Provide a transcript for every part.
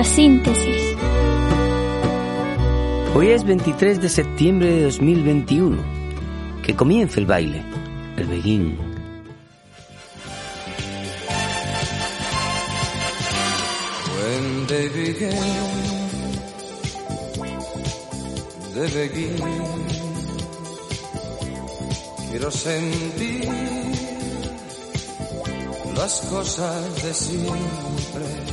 Radiosíntesis. Hoy es 23 de septiembre de 2021. Que comience el baile, el beguín. When they begin, quiero sentir las cosas de siempre.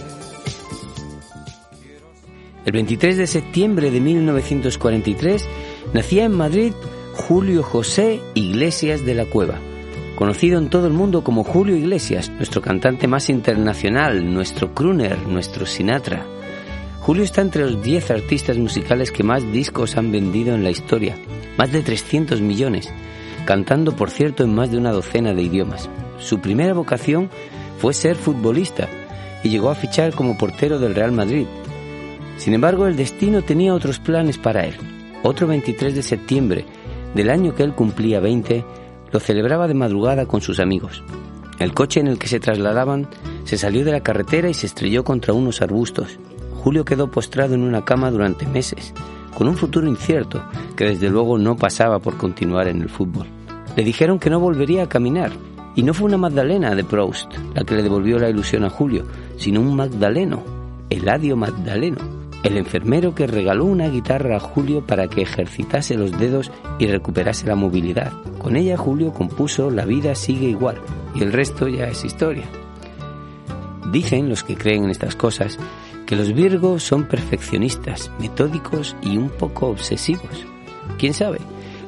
El 23 de septiembre de 1943 nacía en Madrid Julio José Iglesias de la Cueva, conocido en todo el mundo como Julio Iglesias, nuestro cantante más internacional, nuestro crooner, nuestro Sinatra. Julio está entre los 10 artistas musicales que más discos han vendido en la historia, más de 300 millones, cantando por cierto en más de una docena de idiomas. Su primera vocación fue ser futbolista y llegó a fichar como portero del Real Madrid. Sin embargo, el destino tenía otros planes para él. Otro 23 de septiembre del año que él cumplía 20, lo celebraba de madrugada con sus amigos. El coche en el que se trasladaban se salió de la carretera y se estrelló contra unos arbustos. Julio quedó postrado en una cama durante meses, con un futuro incierto que desde luego no pasaba por continuar en el fútbol. Le dijeron que no volvería a caminar, y no fue una Magdalena de Proust la que le devolvió la ilusión a Julio, sino un Magdaleno, Eladio Magdaleno, el enfermero que regaló una guitarra a Julio para que ejercitase los dedos y recuperase la movilidad. Con ella Julio compuso La vida sigue igual, y el resto ya es historia. Dicen los que creen en estas cosas que los Virgos son perfeccionistas, metódicos y un poco obsesivos. ¿Quién sabe?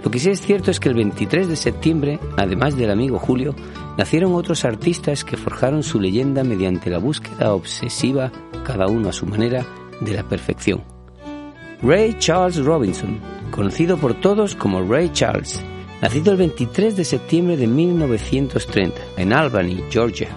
Lo que sí es cierto es que el 23 de septiembre, además del amigo Julio, nacieron otros artistas que forjaron su leyenda mediante la búsqueda obsesiva, cada uno a su manera, de la perfección. Ray Charles Robinson, conocido por todos como Ray Charles, nacido el 23 de septiembre de 1930 en Albany, Georgia.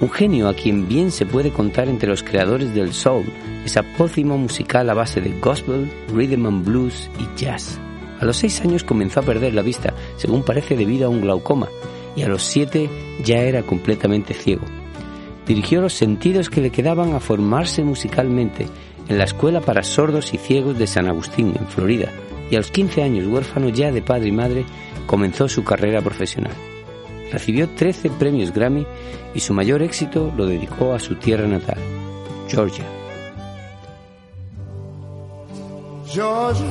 Un genio a quien bien se puede contar entre los creadores del soul, esa pócima musical a base de gospel, rhythm and blues y jazz. A los seis años comenzó a perder la vista, según parece debido a un glaucoma, y a los siete ya era completamente ciego. Dirigió los sentidos que le quedaban a formarse musicalmente en la Escuela para Sordos y Ciegos de San Agustín, en Florida, y a los 15 años, huérfano ya de padre y madre, comenzó su carrera profesional. Recibió 13 premios Grammy y su mayor éxito lo dedicó a su tierra natal, Georgia. Georgia,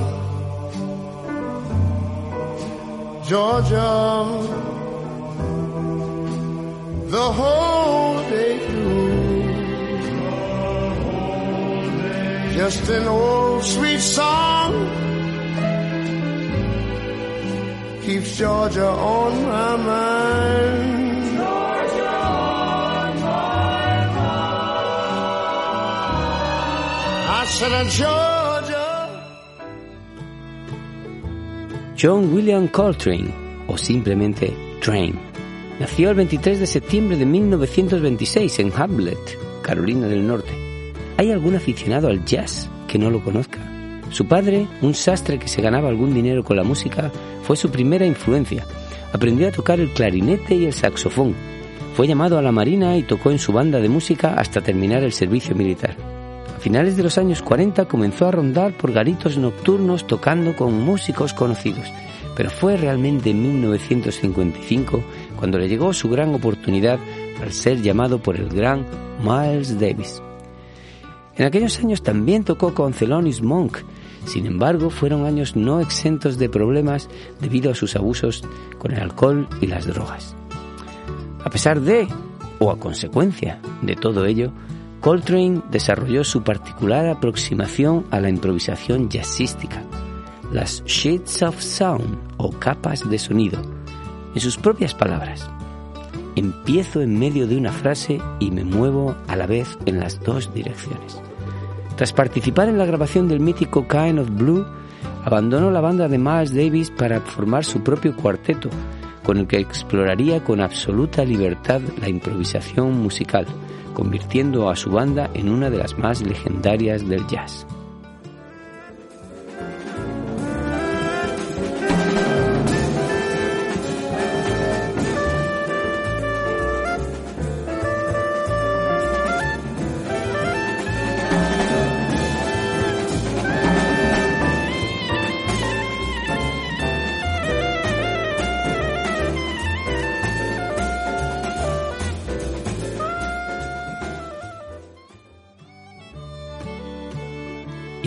Georgia, the whole day through. Just an old sweet song keeps Georgia on my mind. John William Coltrane, o simplemente Train, nació el 23 de septiembre de 1926 en Hamlet, Carolina del Norte. ¿Hay algún aficionado al jazz que no lo conozca? Su padre, un sastre que se ganaba algún dinero con la música, fue su primera influencia. Aprendió a tocar el clarinete y el saxofón. Fue llamado a la Marina y tocó en su banda de música hasta terminar el servicio militar. A finales de los años 40 comenzó a rondar por garitos nocturnos tocando con músicos conocidos, pero fue realmente en 1955 cuando le llegó su gran oportunidad al ser llamado por el gran Miles Davis. En aquellos años también tocó con Thelonious Monk, sin embargo, fueron años no exentos de problemas debido a sus abusos con el alcohol y las drogas. A pesar de, o a consecuencia de todo ello, Coltrane desarrolló su particular aproximación a la improvisación jazzística, las sheets of sound o capas de sonido, en sus propias palabras. Empiezo en medio de una frase y me muevo a la vez en las dos direcciones. Tras participar en la grabación del mítico Kind of Blue, abandonó la banda de Miles Davis para formar su propio cuarteto, con el que exploraría con absoluta libertad la improvisación musical, convirtiendo a su banda en una de las más legendarias del jazz.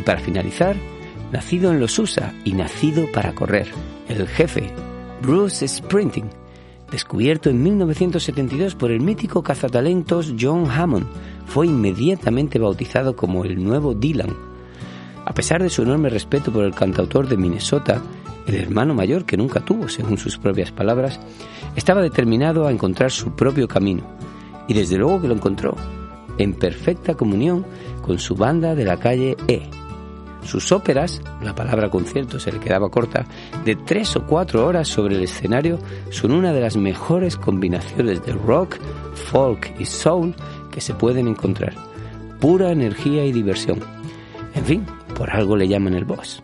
Para finalizar, nacido en los USA y nacido para correr, el jefe, Bruce Sprinting, descubierto en 1972 por el mítico cazatalentos John Hammond, fue inmediatamente bautizado como el nuevo Dylan. A pesar de su enorme respeto por el cantautor de Minnesota, el hermano mayor que nunca tuvo, según sus propias palabras, estaba determinado a encontrar su propio camino, y desde luego que lo encontró, en perfecta comunión con su banda de la calle E. Sus óperas, la palabra concierto se le quedaba corta, de tres o cuatro horas sobre el escenario son una de las mejores combinaciones de rock, folk y soul que se pueden encontrar. Pura energía y diversión. En fin, por algo le llaman el boss.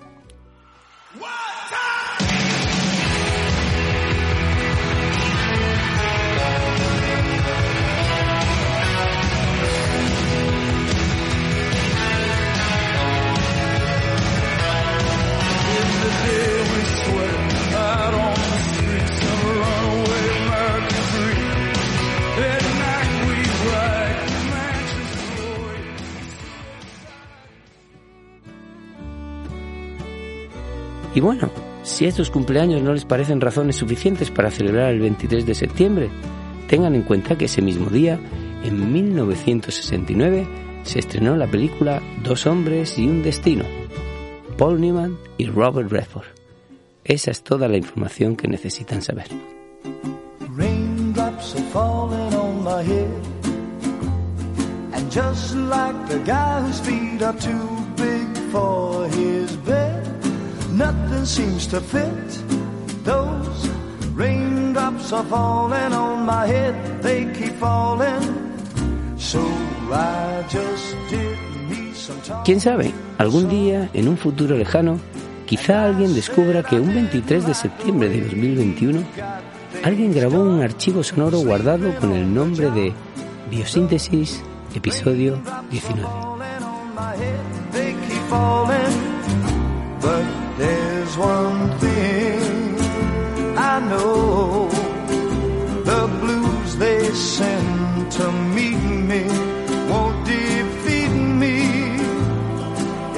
Bueno, si estos cumpleaños no les parecen razones suficientes para celebrar el 23 de septiembre, tengan en cuenta que ese mismo día, en 1969, se estrenó la película Dos hombres y un destino, Paul Newman y Robert Redford. Esa es toda la información que necesitan saber. Nothing seems to fit. Those raindrops are falling on my head, they keep falling. So I just did me some time. ¿Quién sabe? Algún día, en un futuro lejano, Quizá alguien descubra que un 23 de septiembre de 2021 alguien grabó un archivo sonoro guardado con el nombre de Biosíntesis Episodio 19.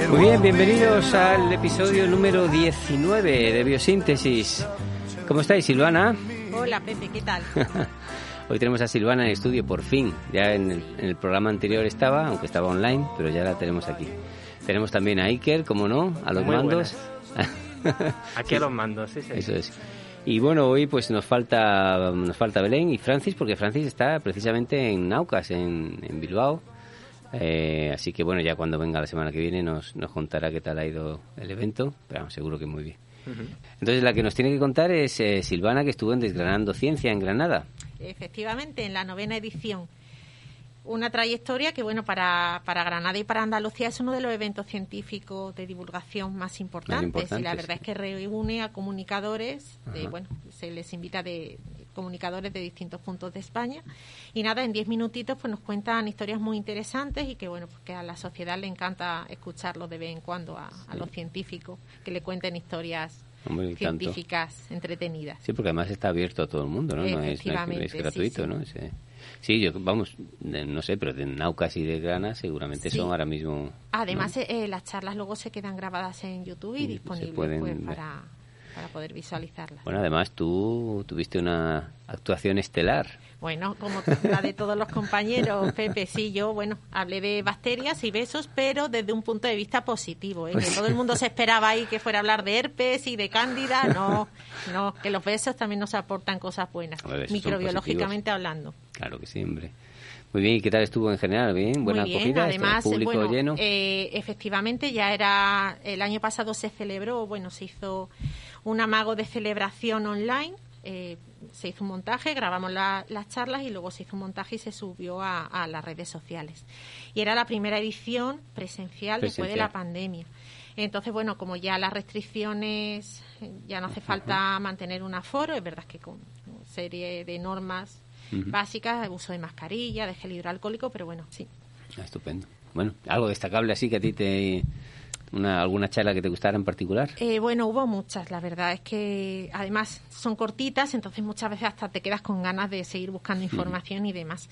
Muy bien, bienvenidos al episodio número 19 de Biosíntesis. ¿Cómo estáis, Silvana? Hola, Pepe, ¿qué tal? Hoy tenemos a Silvana en el estudio, por fin. Ya en el, programa anterior estaba, aunque estaba online, pero ya la tenemos aquí. Tenemos también a Iker, como no, a los mandos. aquí a los mandos, sí, sí. Eso es. Y bueno, hoy pues nos falta nos falta Belén y Francis, porque Francis está precisamente en Naucas, en, en Bilbao eh, así que bueno, ya cuando venga la semana que viene nos, nos contará qué tal ha ido el evento, pero seguro que muy bien. Entonces la que nos tiene que contar es eh, Silvana, que estuvo en Desgranando Ciencia en Granada. Efectivamente, en la novena edición una trayectoria que, bueno, para, para Granada y para Andalucía es uno de los eventos científicos de divulgación más importantes. y la verdad es que reúne a comunicadores, bueno, se les invita de comunicadores de distintos puntos de España. Y nada, en diez minutitos pues nos cuentan historias muy interesantes y que, bueno, pues que a la sociedad le encanta escucharlo de vez en cuando a, los científicos, que le cuenten historias científicas entretenidas. Sí, porque además está abierto a todo el mundo, ¿no? No es, gratuito, ¿no? Sí, yo, vamos, no sé, pero de Naucas y de Grana seguramente son ahora mismo... Además, eh, las charlas luego se quedan grabadas en YouTube y, disponibles pues, para, para poder visualizarlas. Bueno, además tú tuviste una actuación estelar. Bueno, como la de todos los compañeros, Pepe, sí, yo, bueno, hablé de bacterias y besos, pero desde un punto de vista positivo, ¿eh? que todo el mundo se esperaba ahí que fuera a hablar de herpes y de cándida, no, no, que los besos también nos aportan cosas buenas, microbiológicamente hablando. Claro que sí, hombre. Muy bien, ¿y qué tal estuvo en general? ¿Bien? ¿Buena Muy bien, acogida? además, público bueno, lleno? Eh, efectivamente, ya era, el año pasado se celebró, bueno, se hizo un amago de celebración online. Eh, se hizo un montaje, grabamos las charlas y luego se hizo un montaje y se subió a, las redes sociales. Y era la primera edición presencial, después de la pandemia. Entonces, bueno, como ya las restricciones, ya no hace falta mantener un aforo, es verdad que con serie de normas básicas, uso de mascarilla, de gel hidroalcohólico, pero bueno, sí. Ah, estupendo. Bueno, algo destacable así que a ti te una, ¿Alguna charla que te gustara en particular? Eh, bueno, hubo muchas, la verdad es que además son cortitas, entonces muchas veces hasta te quedas con ganas de seguir buscando información y demás.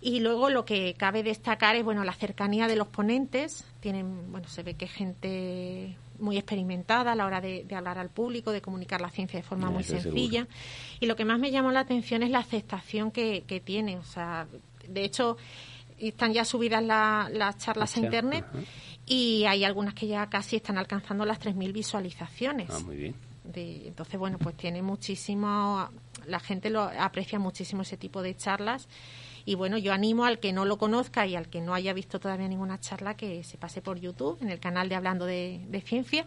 Y luego lo que cabe destacar es bueno la cercanía de los ponentes. Tienen, bueno, se ve que gente muy experimentada a la hora de, hablar al público, de comunicar la ciencia de forma muy sencilla. Y lo que más me llamó la atención es la aceptación que, tiene. O sea, de hecho, están ya subidas las charlas a Internet y hay algunas que ya casi están alcanzando las 3.000 visualizaciones. Ah, muy bien. entonces, bueno, pues tiene muchísimo, la gente lo aprecia muchísimo ese tipo de charlas y bueno, yo animo al que no lo conozca y al que no haya visto todavía ninguna charla que se pase por YouTube, en el canal de Hablando de, Ciencia.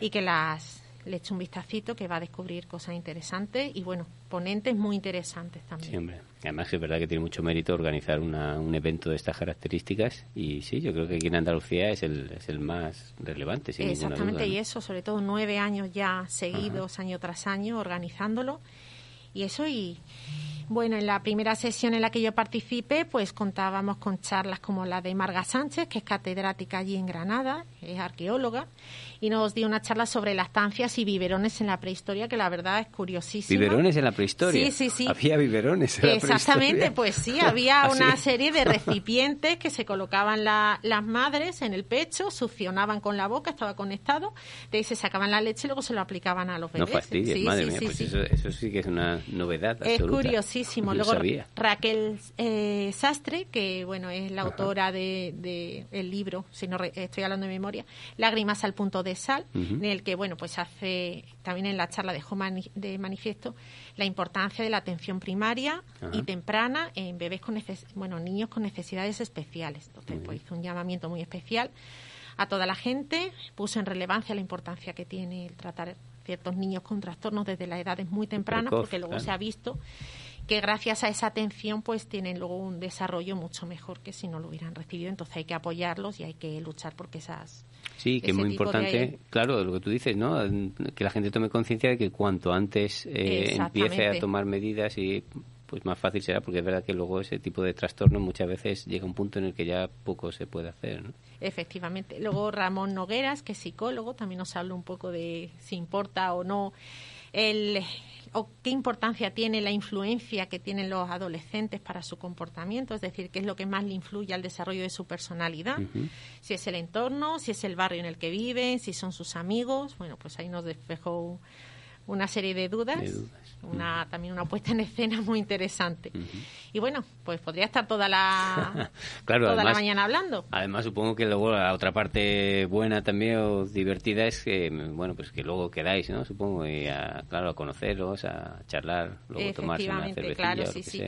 Y que las le eche un vistacito que va a descubrir cosas interesantes y bueno, ponentes muy interesantes también. Sí, Además es verdad que tiene mucho mérito organizar un evento de estas características y sí, yo creo que aquí en Andalucía es el, es el más relevante, sin Exactamente, y eso, sobre todo nueve años ya seguidos, año tras año, organizándolo. Y eso y bueno, en la primera sesión en la que yo participé, pues contábamos con charlas como la de Marga Sánchez, que es catedrática allí en Granada, es arqueóloga, y nos dio una charla sobre las estancias y biberones en la prehistoria, que la verdad es curiosísima. ¿Biberones en la prehistoria? Sí, sí, sí. Había biberones en la Exactamente, pues sí, había ¿Ah, una serie de recipientes que se colocaban las madres en el pecho, succionaban con la boca, estaba conectado, de ahí se sacaban la leche y luego se lo aplicaban a los bebés. No fastidies, madre mía, pues eso, sí que es una novedad absoluta. Es curiosísimo. Luego Raquel eh, Sastre, que bueno es la autora del de, el libro, si no estoy hablando de memoria, Lágrimas al punto de sal, en el que, bueno, pues hace, también en la charla dejó de manifiesto la importancia de la atención primaria y temprana en bebés con, bueno, niños con necesidades especiales. Entonces, pues hizo un llamamiento muy especial a toda la gente, puso en relevancia la importancia que tiene el tratar ciertos niños con trastornos desde la edades muy tempranas, porque luego se ha visto que gracias a esa atención pues tienen luego un desarrollo mucho mejor que si no lo hubieran recibido. Entonces hay que apoyarlos y hay que luchar porque esas... Sí, que es muy importante, claro, lo que tú dices, ¿no? Que la gente tome conciencia de que cuanto antes eh, empiece a tomar medidas y pues más fácil será porque es verdad que luego ese tipo de trastorno muchas veces llega a un punto en el que ya poco se puede hacer. ¿no? Efectivamente. Luego Ramón Nogueras, que es psicólogo, también nos habla un poco de si importa o no el, o qué importancia tiene la influencia que tienen los adolescentes para su comportamiento, es decir, qué es lo que más le influye al desarrollo de su personalidad, si es el entorno, si es el barrio en el que viven, si son sus amigos, bueno, pues ahí nos despejó una serie de dudas, una también una puesta en escena muy interesante. Y bueno, pues podría estar toda la toda la mañana hablando. Además, supongo que luego la otra parte buena también o divertida es que bueno, pues que luego quedáis, ¿no? Supongo y a, claro, a conoceros, a charlar, luego tomarse una cervecilla claro, sí, sí.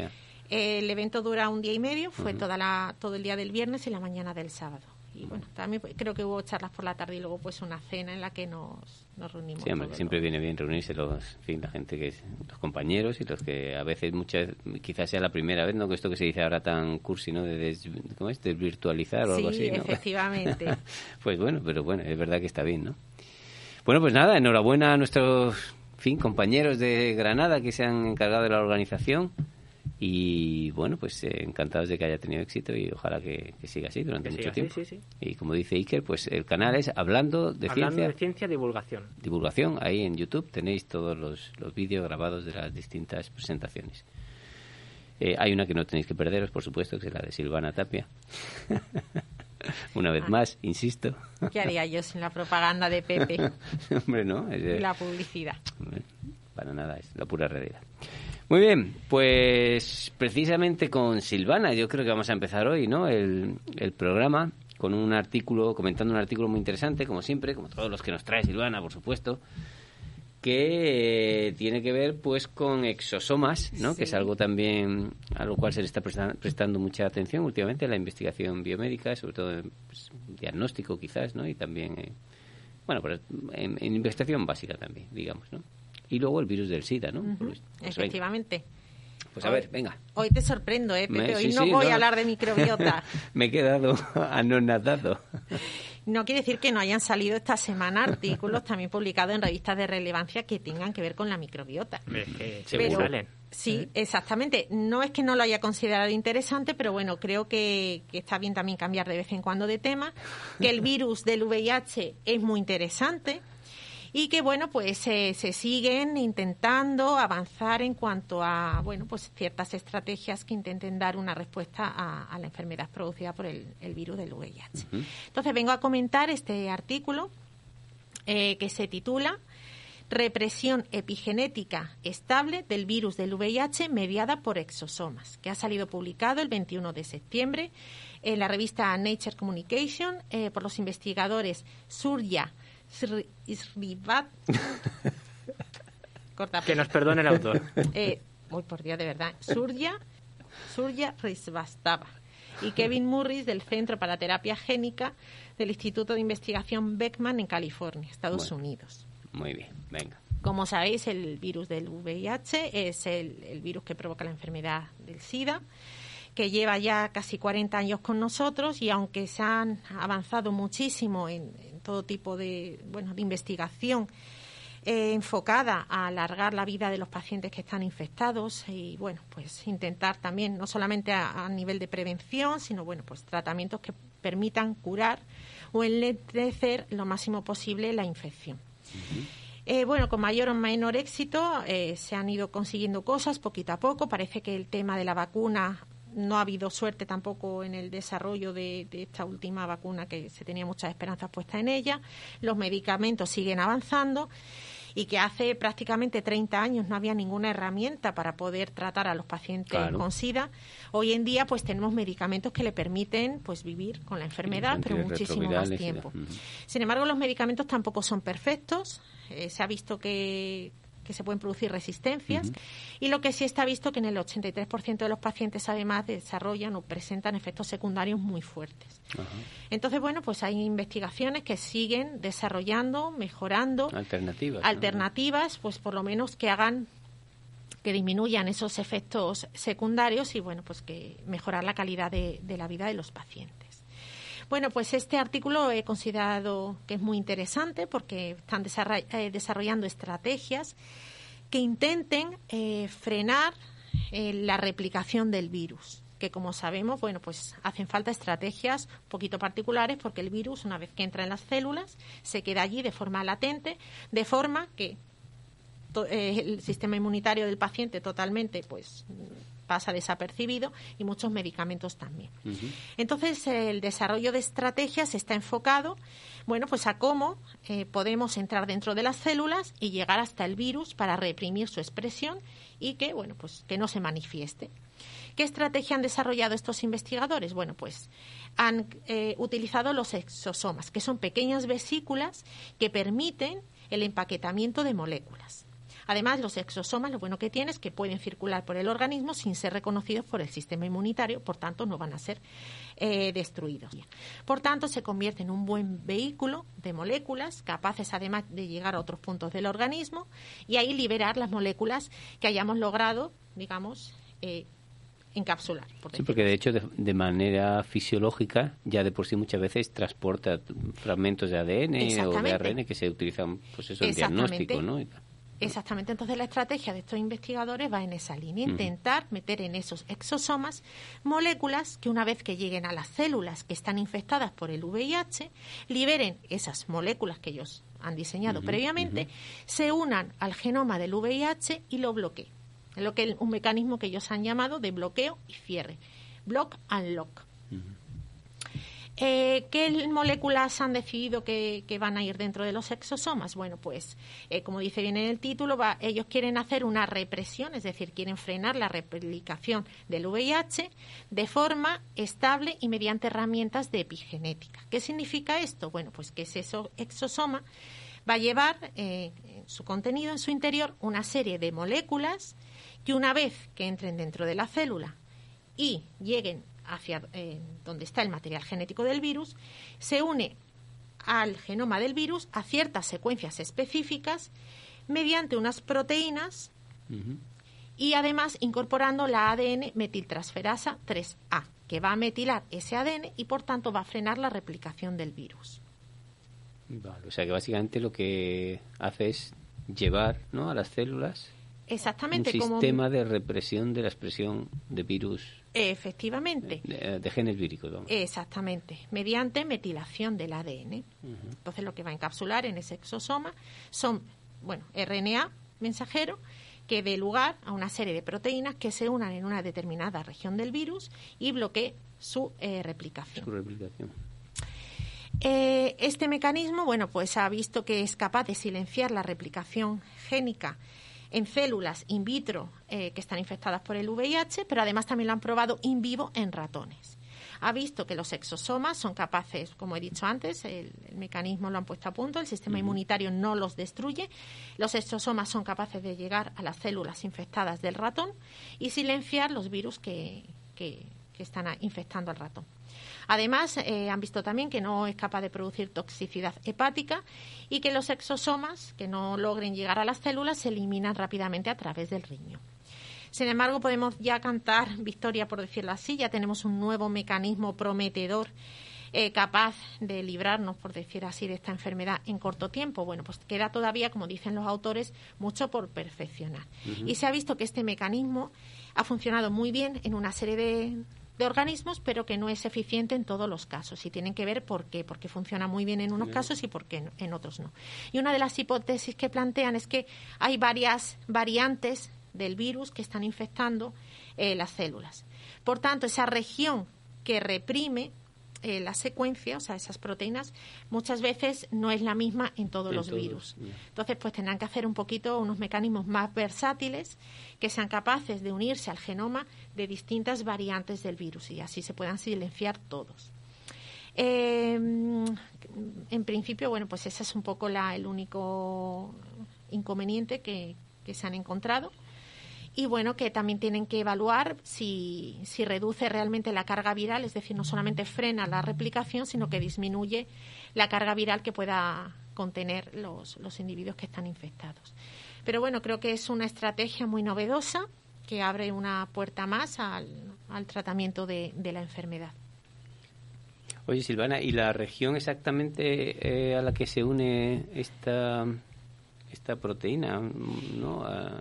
El evento dura un día y medio, fue toda la todo el día del viernes y la mañana del sábado y bueno, también creo que hubo charlas por la tarde y luego pues una cena en la que nos, nos reunimos. siempre viene bien reunirse los, fin, la gente que es, los compañeros y los que a veces muchas, quizás sea la primera vez, ¿no? Que esto que se dice ahora tan cursi, ¿no? De des, ¿cómo es? Desvirtualizar o algo así, ¿no? efectivamente. pues bueno, pero bueno, es verdad que está bien, ¿no? Bueno, pues nada, enhorabuena a nuestros, fin, compañeros de Granada que se han encargado de la organización y bueno, pues eh, encantados de que haya tenido éxito y ojalá que, siga así durante mucho tiempo. Y como dice Iker, pues el canal es Hablando de Hablando Ciencia. de Ciencia Divulgación. Divulgación, ahí en YouTube tenéis todos los, los vídeos grabados de las distintas presentaciones. Eh, hay una que no tenéis que perderos, por supuesto, que es la de Silvana Tapia. una vez ah. más, insisto. ¿Qué haría yo sin la propaganda de Pepe? Hombre, no. y la publicidad. Para nada, es la pura realidad. Muy bien, pues precisamente con Silvana, yo creo que vamos a empezar hoy, ¿no? El, programa con un artículo, comentando un artículo muy interesante, como siempre, como todos los que nos trae Silvana, por supuesto, que tiene que ver pues con exosomas, ¿no? Que es algo también a lo cual se le está prestando, mucha atención últimamente en la investigación biomédica, sobre todo en pues, diagnóstico quizás, ¿no? Y también, bueno, pues, en, en investigación básica también, digamos, ¿no? Y luego el virus del SIDA, ¿no? Pues, pues Efectivamente. Pues a ver, venga. Hoy te sorprendo, ¿eh, Pepe? Hoy no voy a hablar de microbiota. Me he quedado anonadado. No quiere decir que no hayan salido esta semana artículos también publicados en revistas de relevancia que tengan que ver con la microbiota. pero, Sí, exactamente. No es que no lo haya considerado interesante, pero bueno, creo que, que, está bien también cambiar de vez en cuando de tema. Que el virus del VIH es muy interesante y que bueno pues se siguen intentando avanzar en cuanto a bueno pues ciertas estrategias que intenten dar una respuesta a, la enfermedad producida por el, virus del VIH. Entonces vengo a comentar este artículo eh, que se titula Represión epigenética estable del virus del VIH mediada por exosomas, que ha salido publicado el 21 de septiembre en la revista Nature Communication eh, por los investigadores Surya Srivat. que nos perdone el autor. Eh, uy, por Dios, de verdad. Surya, Surya Risvastava y Kevin Murris del Centro para Terapia Génica del Instituto de Investigación Beckman en California, Estados Unidos. Muy bien, venga. Como sabéis, el virus del VIH es el, virus que provoca la enfermedad del SIDA que lleva ya casi 40 años con nosotros y aunque se han avanzado muchísimo en, todo tipo de, bueno, de investigación eh, enfocada a alargar la vida de los pacientes que están infectados y bueno pues intentar también no solamente a, nivel de prevención sino bueno pues tratamientos que permitan curar o enlentecer lo máximo posible la infección. Eh, bueno, con mayor o menor éxito eh, se han ido consiguiendo cosas poquito a poco. Parece que el tema de la vacuna no ha habido suerte tampoco en el desarrollo de, esta última vacuna que se tenía muchas esperanzas puestas en ella. Los medicamentos siguen avanzando y que hace prácticamente 30 años no había ninguna herramienta para poder tratar a los pacientes con SIDA. Hoy en día pues tenemos medicamentos que le permiten pues vivir con la enfermedad, pero muchísimo más tiempo. Sin embargo, los medicamentos tampoco son perfectos. Eh, se ha visto que, que se pueden producir resistencias y lo que sí está visto que en el 83% de los pacientes además desarrollan o presentan efectos secundarios muy fuertes. Entonces, bueno, pues hay investigaciones que siguen desarrollando, mejorando alternativas, alternativas, pues por lo menos que hagan que disminuyan esos efectos secundarios y bueno, pues que mejorar la calidad de la vida de los pacientes. Bueno, pues este artículo he considerado que es muy interesante porque están eh, desarrollando estrategias que intenten eh, frenar eh, la replicación del virus que como sabemos, bueno, pues hacen falta estrategias un poquito particulares porque el virus, una vez que entra en las células, se queda allí de forma latente, de forma que el sistema inmunitario del paciente totalmente pues pasa desapercibido y muchos medicamentos también. Entonces, el desarrollo de estrategias está enfocado, bueno, pues a cómo eh, podemos entrar dentro de las células y llegar hasta el virus para reprimir su expresión y que, bueno, pues que no se manifieste. ¿Qué estrategia han desarrollado estos investigadores? Bueno, pues han eh, utilizado los exosomas, que son pequeñas vesículas que permiten el empaquetamiento de moléculas. Además, los exosomas lo bueno que tienen es que pueden circular por el organismo sin ser reconocidos por el sistema inmunitario, por tanto, no van a ser eh, destruidos. Por tanto, se convierte en un buen vehículo de moléculas capaces además de llegar a otros puntos del organismo y ahí liberar las moléculas que hayamos logrado, digamos, eh, encapsular. sí, porque de hecho de, manera fisiológica ya de por sí muchas veces transporta fragmentos de ADN o de ARN que se utilizan pues eso en diagnóstico, ¿no? Exactamente. Entonces la estrategia de estos investigadores va en esa línea, intentar meter en esos exosomas moléculas que una vez que lleguen a las células que están infectadas por el VIH, liberen esas moléculas que ellos han diseñado previamente, se unan al genoma del VIH y lo bloqueen. Es lo que un mecanismo que ellos han llamado de bloqueo y cierre. Block and lock. Eh, ¿Qué moléculas han decidido que, van a ir dentro de los exosomas? Bueno, pues eh, como dice bien en el título, ellos quieren hacer una represión, es decir, quieren frenar la replicación del VIH de forma estable y mediante herramientas de epigenética. ¿Qué significa esto? Bueno, pues que ese exosoma va a llevar eh, en su contenido, en su interior, una serie de moléculas que una vez que entren dentro de la célula y lleguen hacia eh, donde está el material genético del virus, se une al genoma del virus a ciertas secuencias específicas mediante unas proteínas y además incorporando la ADN metiltransferasa 3A, que va a metilar ese ADN y por tanto va a frenar la replicación del virus. o sea que básicamente lo que hace es llevar ¿no? a las células Exactamente. Un como- sistema de represión de la expresión de virus, Efectivamente. de, de genes víricos. vamos. Exactamente, mediante metilación del ADN. Entonces lo que va a encapsular en ese exosoma son, bueno, RNA mensajero que dé lugar a una serie de proteínas que se unan en una determinada región del virus y bloquee su eh, replicación. Su replicación. Eh, este mecanismo, bueno, pues ha visto que es capaz de silenciar la replicación génica en células in vitro eh, que están infectadas por el VIH, pero además también lo han probado in vivo en ratones. Ha visto que los exosomas son capaces, como he dicho antes, el, el mecanismo lo han puesto a punto, el sistema inmunitario no los destruye. Los exosomas son capaces de llegar a las células infectadas del ratón y silenciar los virus que, que- que están infectando al ratón. Además, eh, han visto también que no es capaz de producir toxicidad hepática y que los exosomas que no logren llegar a las células se eliminan rápidamente a través del riñón. Sin embargo, podemos ya cantar victoria, por decirlo así. Ya tenemos un nuevo mecanismo prometedor eh, capaz de librarnos, por decir así, de esta enfermedad en corto tiempo. Bueno, pues queda todavía, como dicen los autores, mucho por perfeccionar. Y se ha visto que este mecanismo ha funcionado muy bien en una serie de, de organismos, pero que no es eficiente en todos los casos. Y tienen que ver por qué, porque funciona muy bien en unos casos y por qué en otros no. Y una de las hipótesis que plantean es que hay varias variantes del virus que están infectando eh, las células. Por tanto, esa región que reprime eh, la secuencia, o sea, esas proteínas, muchas veces no es la misma en todos En los todos, virus. Entonces, pues tendrán que hacer un poquito unos mecanismos más versátiles que sean capaces de unirse al genoma de distintas variantes del virus y así se puedan silenciar todos. Eh, en principio, bueno, pues ese es un poco la, el único inconveniente que, que se han encontrado. Y bueno, que también tienen que evaluar si, si reduce realmente la carga viral, es decir, no solamente frena la replicación, sino que disminuye la carga viral que pueda contener los, los individuos que están infectados. Pero bueno, creo que es una estrategia muy novedosa que abre una puerta más al, al tratamiento de, de la enfermedad. Oye, Silvana, ¿y la región exactamente eh, a la que se une esta, esta proteína? ¿no? A-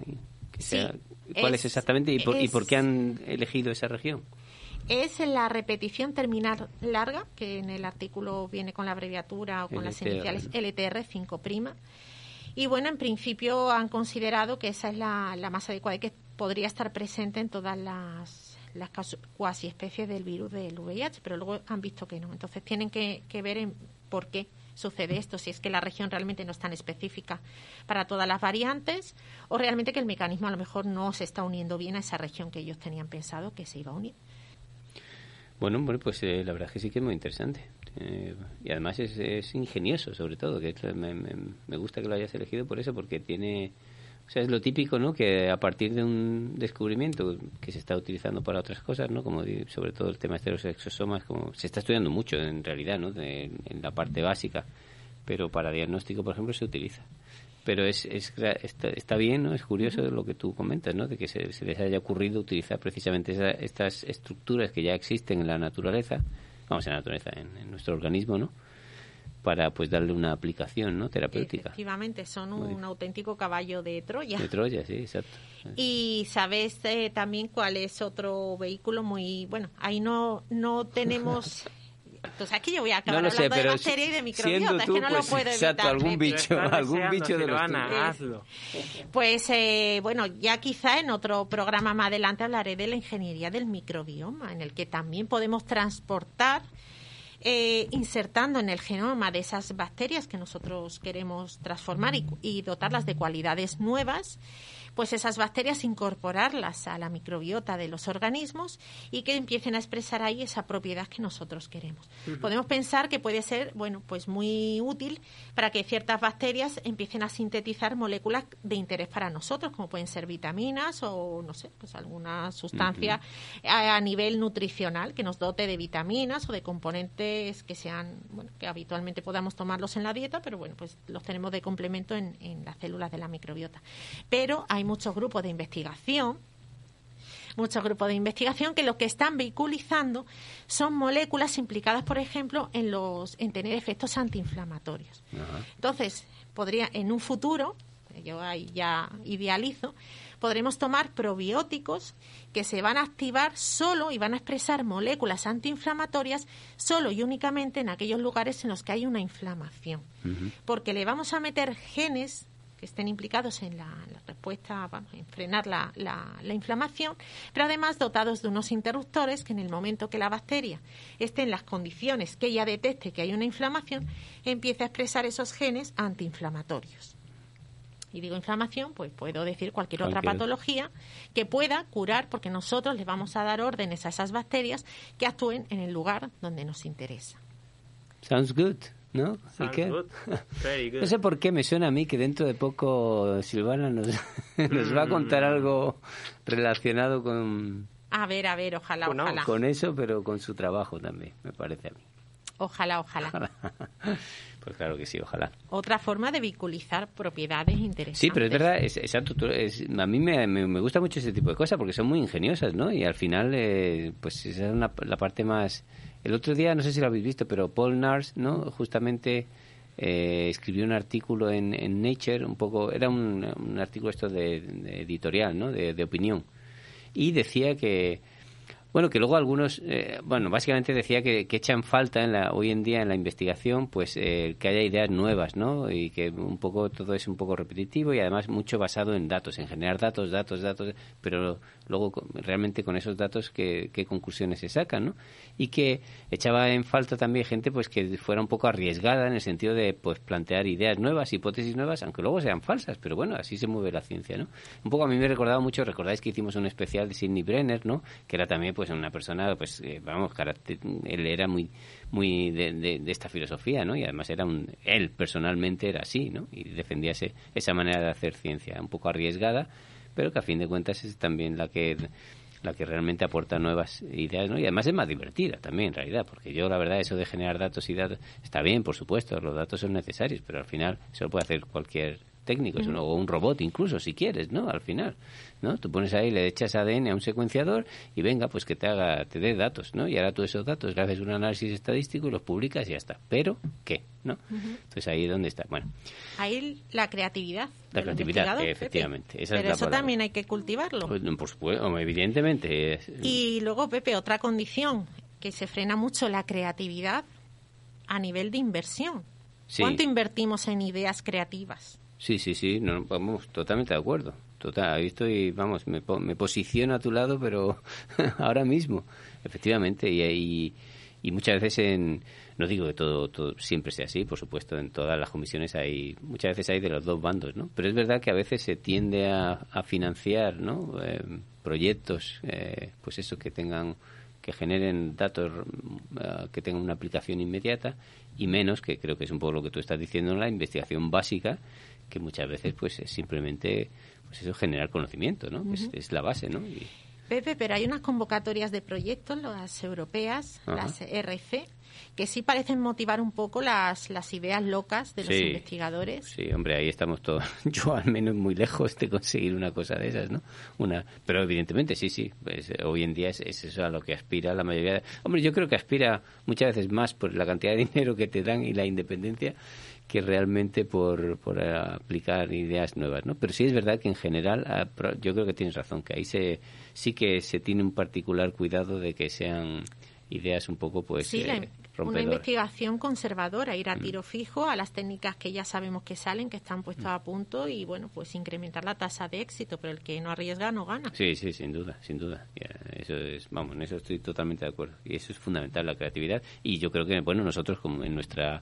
que Sí, sea- ¿Cuál es, es- exactamente y por, y por qué han elegido esa región? Es la repetición terminal larga, que en el artículo viene con la abreviatura o con las LTR. iniciales LTR5'. Y bueno, en principio han considerado que esa es la, la más adecuada y que podría estar presente en todas las, las cuasi especies del virus del VIH, pero luego han visto que no. Entonces tienen que, que ver en por qué sucede esto, si es que la región realmente no es tan específica para todas las variantes o realmente que el mecanismo a lo mejor no se está uniendo bien a esa región que ellos tenían pensado que se iba a unir. Bueno, bueno pues eh, la verdad es que sí que es muy interesante. Eh, y además es, es ingenioso, sobre todo, que me, me- me gusta que lo hayas elegido por eso, porque tiene... O sea, es lo típico, ¿no? Que a partir de un descubrimiento que se está utilizando para otras cosas, ¿no? Como sobre todo el tema este de los exosomas, como se está estudiando mucho en realidad, ¿no? De- en la parte básica, pero para diagnóstico, por ejemplo, se utiliza. Pero es, es está, está bien, ¿no? Es curioso lo que tú comentas, ¿no? De que se, se les haya ocurrido utilizar precisamente esa- estas estructuras que ya existen en la naturaleza, vamos, en la naturaleza, en, en nuestro organismo, ¿no? Para, pues, darle una aplicación, ¿no? Terapéutica. Efectivamente, son un auténtico caballo de Troya. De Troya, sí, exacto. Y sabes eh, también cuál es otro vehículo muy bueno. Ahí no no tenemos. Entonces aquí yo voy a acabar No lo sé, hablando de bacterias y de microbiota, es tú, que no pues, lo puedo exacto, evitar. algún Pepe. bicho, algún bicho de los hazlo. Pues eh, bueno, ya quizá en otro programa más adelante hablaré de la ingeniería del microbioma, en el que también podemos transportar, eh, insertando en el genoma de esas bacterias que nosotros queremos transformar y, y dotarlas de cualidades nuevas, pues esas bacterias incorporarlas a la microbiota de los organismos y que empiecen a expresar ahí esa propiedad que nosotros queremos. Podemos pensar que puede ser, bueno, pues muy útil para que ciertas bacterias empiecen a sintetizar moléculas de interés para nosotros, como pueden ser vitaminas o, no sé, pues alguna sustancia a, a nivel nutricional que nos dote de vitaminas o de componentes que sean, bueno, que habitualmente podamos tomarlos en la dieta, pero bueno, pues los tenemos de complemento en, en las células de la microbiota. Pero hay muchos grupos de investigación muchos grupos de investigación que lo que están vehiculizando son moléculas implicadas, por ejemplo, en los en tener efectos antiinflamatorios. Entonces, podría en un futuro yo ahí ya idealizo, podremos tomar probióticos que se van a activar solo y van a expresar moléculas antiinflamatorias solo y únicamente en aquellos lugares en los que hay una inflamación. Porque le vamos a meter genes que estén implicados en la, respuesta, vamos, en frenar la, la, inflamación, pero además dotados de unos interruptores que en el momento que la bacteria esté en las condiciones que ella detecte que hay una inflamación, empiece a expresar esos genes antiinflamatorios. Y digo inflamación, pues puedo decir cualquier, otra patología que pueda curar, porque nosotros les vamos a dar órdenes a esas bacterias que actúen en el lugar donde nos interesa. Sounds good. ¿No? No sé por qué me suena a mí que dentro de poco Silvana nos, nos va a contar mm. algo relacionado con... A ver, a ver, ojalá, ojalá. Con eso, pero con su trabajo también, me parece a mí. Ojalá, ojalá. pues claro que sí, ojalá. Otra forma de vinculizar propiedades interesantes. Sí, pero es verdad, es, exacto. a mí me, me, gusta mucho ese tipo de cosas porque son muy ingeniosas, ¿no? Y al final, eh, pues esa es la parte más el otro día, no sé si lo habéis visto, pero Paul Nars, ¿no? Justamente eh, escribió un artículo en, en, Nature, un poco, era un, un artículo esto de, editorial, ¿no? De, de, opinión. Y decía que, bueno, que luego algunos, eh, bueno, básicamente decía que, que, echan falta en la, hoy en día en la investigación, pues eh, que haya ideas nuevas, ¿no? Y que un poco todo es un poco repetitivo y además mucho basado en datos, en generar datos, datos, datos, pero luego realmente con esos datos qué, conclusiones se sacan, ¿no? Y que echaba en falta también gente pues que fuera un poco arriesgada en el sentido de pues plantear ideas nuevas, hipótesis nuevas, aunque luego sean falsas, pero bueno, así se mueve la ciencia, ¿no? Un poco a mí me recordaba mucho, recordáis que hicimos un especial de Sidney Brenner, ¿no? Que era también pues una persona, pues, eh, vamos, él era muy muy de, esta filosofía, ¿no? Y además era un, él personalmente era así, ¿no? Y defendía esa manera de hacer ciencia, un poco arriesgada, pero que a fin de cuentas es también la que la que realmente aporta nuevas ideas, ¿no? Y además es más divertida también, en realidad, porque yo la verdad eso de generar datos y datos está bien, por supuesto, los datos son necesarios, pero al final se lo puede hacer cualquier técnico, o un robot incluso, si quieres, ¿no? Al final. ¿no? Tú pones ahí, le echas ADN a un secuenciador y venga, pues que te haga, te dé datos, ¿no? Y ahora tú esos datos le haces un análisis estadístico y los publicas y ya está. Pero, ¿qué? ¿No? Entonces ahí es donde está. Bueno. Ahí la creatividad. La creatividad, efectivamente. Pero eso también hay que cultivarlo. Pues, supuesto, evidentemente. Y luego, Pepe, otra condición que se frena mucho la creatividad a nivel de inversión. ¿Cuánto invertimos en ideas creativas? Sí, sí, sí, no, vamos, totalmente de acuerdo. Total, ahí estoy, vamos, me, me posiciono a tu lado, pero ahora mismo, efectivamente, y, y, muchas veces en, no digo que todo, todo siempre sea así, por supuesto, en todas las comisiones hay, muchas veces hay de los dos bandos, ¿no? Pero es verdad que a veces se tiende a, a financiar, ¿no? Eh, proyectos, eh, pues eso, que tengan, que generen datos eh, que tengan una aplicación inmediata y menos, que creo que es un poco lo que tú estás diciendo, en la investigación básica, que muchas veces pues es simplemente pues eso, generar conocimiento, ¿no? es, la base, ¿no? Pepe, pero hay unas convocatorias de proyectos, las europeas, las RC, que sí parecen motivar un poco las, las ideas locas de los investigadores. Sí, hombre, ahí estamos todos, yo al menos muy lejos de conseguir una cosa de esas, ¿no? Una, pero evidentemente sí, sí, pues, hoy en día es, es, eso a lo que aspira la mayoría. De, hombre, yo creo que aspira muchas veces más por la cantidad de dinero que te dan y la independencia que realmente por, por aplicar ideas nuevas, ¿no? Pero sí es verdad que en general, ah, yo creo que tienes razón, que ahí se, sí que se tiene un particular cuidado de que sean ideas un poco, pues, sí, eh, una investigación conservadora, ir a mm. tiro fijo a las técnicas que ya sabemos que salen, que están puestas mm. a punto y, bueno, pues incrementar la tasa de éxito, pero el que no arriesga no gana. Sí, sí, sin duda, sin duda. Eso es, vamos, en eso estoy totalmente de acuerdo. Y eso es fundamental, la creatividad. Y yo creo que, bueno, nosotros como en nuestra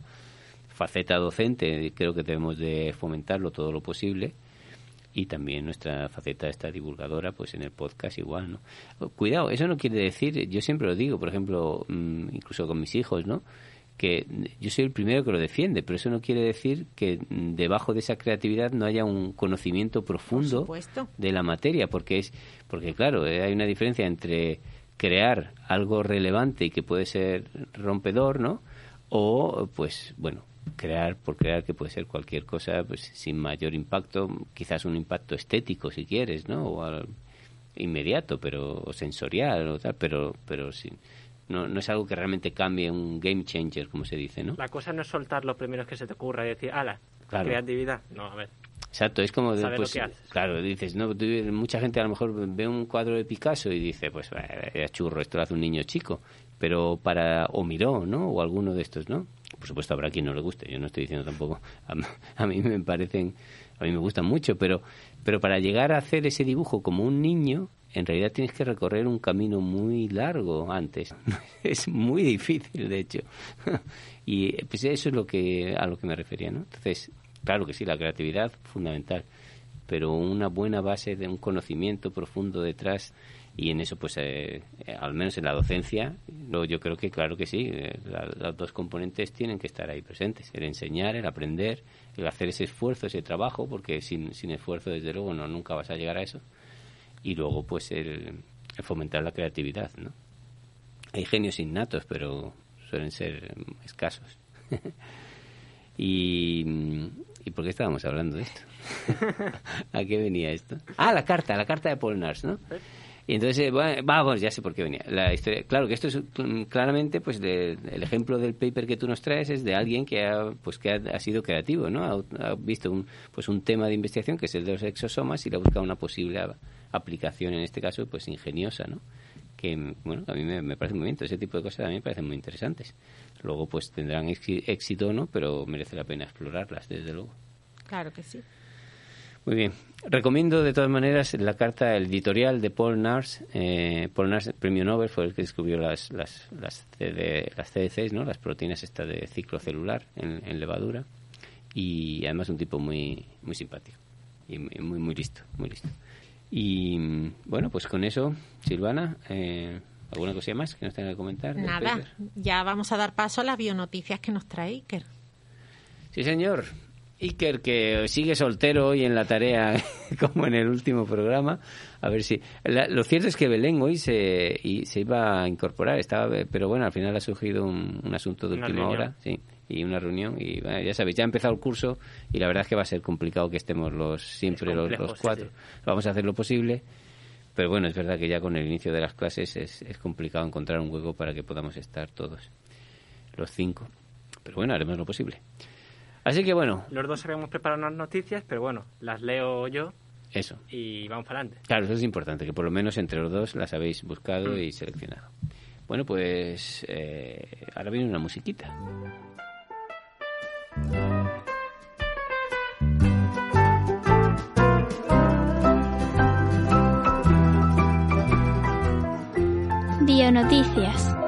faceta docente creo que debemos de fomentarlo todo lo posible y también nuestra faceta esta divulgadora pues en el podcast igual no cuidado eso no quiere decir yo siempre lo digo por ejemplo mm, incluso con mis hijos no que yo soy el primero que lo defiende, pero eso no quiere decir que debajo de esa creatividad no haya un conocimiento profundo de la materia, porque es porque claro, eh, hay una diferencia entre crear algo relevante y que puede ser rompedor, ¿no? O pues bueno, crear por crear que puede ser cualquier cosa pues sin mayor impacto quizás un impacto estético si quieres no o inmediato pero o sensorial o tal pero pero sin no, no es algo que realmente cambie un game changer como se dice no la cosa no es soltar lo primero que se te ocurra y decir ala creatividad no a ver Exacto, es como... de, pues. Claro, dices, no, tú- mucha gente a lo mejor ve un cuadro de Picasso y dice, pues, es churro, esto lo hace un niño chico. Pero para... O Miró, ¿no? O alguno de estos, ¿no? Por supuesto habrá quien no le guste, yo no estoy diciendo tampoco... A, a mí me parecen... A mí me gustan mucho, pero, pero para llegar a hacer ese dibujo como un niño, en realidad tienes que recorrer un camino muy largo antes. es muy difícil, de hecho. y pues eso es lo que a lo que me refería, ¿no? Entonces, claro que sí, la creatividad fundamental, pero una buena base de un conocimiento profundo detrás y en eso pues eh, eh, al menos en la docencia lo, yo creo que claro que sí eh, la- las dos componentes tienen que estar ahí presentes el enseñar el aprender el hacer ese esfuerzo ese trabajo porque sin, sin esfuerzo desde luego no nunca vas a llegar a eso y luego pues el, el fomentar la creatividad no hay genios innatos pero suelen ser mm, escasos y ¿y por qué estábamos hablando de esto? ¿A qué venía esto? Ah, la carta, la carta de Paul Nars, ¿no? Y entonces, eh, vamos, ya sé por qué venía. La historia, claro que esto es claramente, pues, de- el ejemplo del paper que tú nos traes es de alguien que ha, pues, que ha, sido creativo, ¿no? Ha, visto un, pues, un tema de investigación que es el de los exosomas y le ha buscado una posible aplicación, en este caso, pues, ingeniosa, ¿no? Que, bueno, a mí me, parece muy bien. Ese tipo de cosas a mí me parecen muy interesantes. Luego, pues, tendrán éxi- éxito o no, pero merece la pena explorarlas, desde luego. Claro que sí. Muy bien. Recomiendo de todas maneras la carta, el editorial de Paul Nars. Eh, Paul Nars, premio Nobel, fue el que descubrió las, las, las, CD las CDCs, ¿no? las proteínas esta de ciclo celular en, en levadura. Y además un tipo muy, muy simpático y muy, muy, muy listo, muy listo. Y bueno, pues con eso, Silvana, eh, ¿alguna cosilla más que nos tenga que comentar? Nada, ya vamos a dar paso a las bionoticias que nos trae Iker. Sí, señor. Iker, que sigue soltero hoy en la tarea, como en el último programa. A ver si. la- lo cierto es que Belén hoy se, y se iba a incorporar, estaba, pero bueno, al final ha surgido un, un asunto de Una última reunión. hora, sí, y una reunión. Y bueno, ya sabéis, ya ha empezado el curso y la verdad es que va a ser complicado que estemos los siempre Es los, complejo, los sí, cuatro. sí. Vamos a hacer lo posible. Pero bueno, es verdad que ya con el inicio de las clases es, es complicado encontrar un hueco para que podamos estar todos, los cinco. Pero bueno, haremos lo posible. Así que bueno, Los dos habíamos preparado unas noticias, pero bueno, las leo yo eso. y vamos para adelante. Claro, eso es importante, que por lo menos entre los dos las habéis buscado y seleccionado. Bueno, pues eh, ahora viene una musiquita. Bionoticias.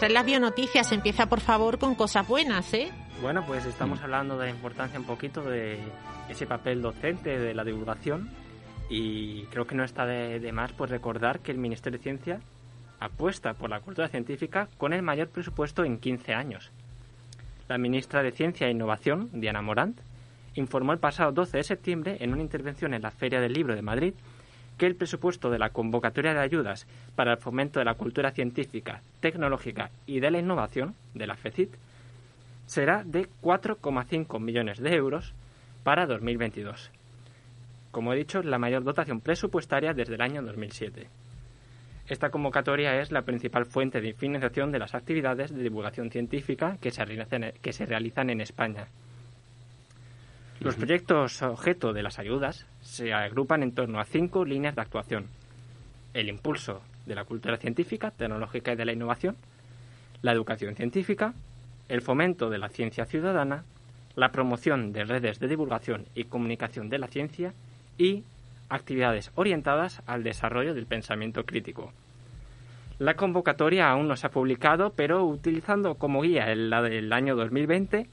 Que nos trae las bionoticias. Empieza, por favor, con cosas buenas, ¿eh? Bueno, pues estamos hablando de la importancia un poquito de ese papel docente, de la divulgación, y creo que no está de, de más pues recordar que el Ministerio de Ciencia apuesta por la cultura científica con el mayor presupuesto en 15 años. La ministra de Ciencia e Innovación, Diana Morant, informó el pasado 12 de septiembre en una intervención en la Feria del Libro de Madrid que el presupuesto de la convocatoria de ayudas para el fomento de la cultura científica, tecnológica y de la innovación de la FECIT será de 4,5 millones de euros para 2022. Como he dicho, la mayor dotación presupuestaria desde el año 2007. Esta convocatoria es la principal fuente de financiación de las actividades de divulgación científica que se realizan, que se realizan en España. Los proyectos objeto de las ayudas se agrupan en torno a cinco líneas de actuación. El impulso de la cultura científica, tecnológica y de la innovación, la educación científica, el fomento de la ciencia ciudadana, la promoción de redes de divulgación y comunicación de la ciencia y actividades orientadas al desarrollo del pensamiento crítico. La convocatoria aún no se ha publicado, pero utilizando como guía el- la del año 2020,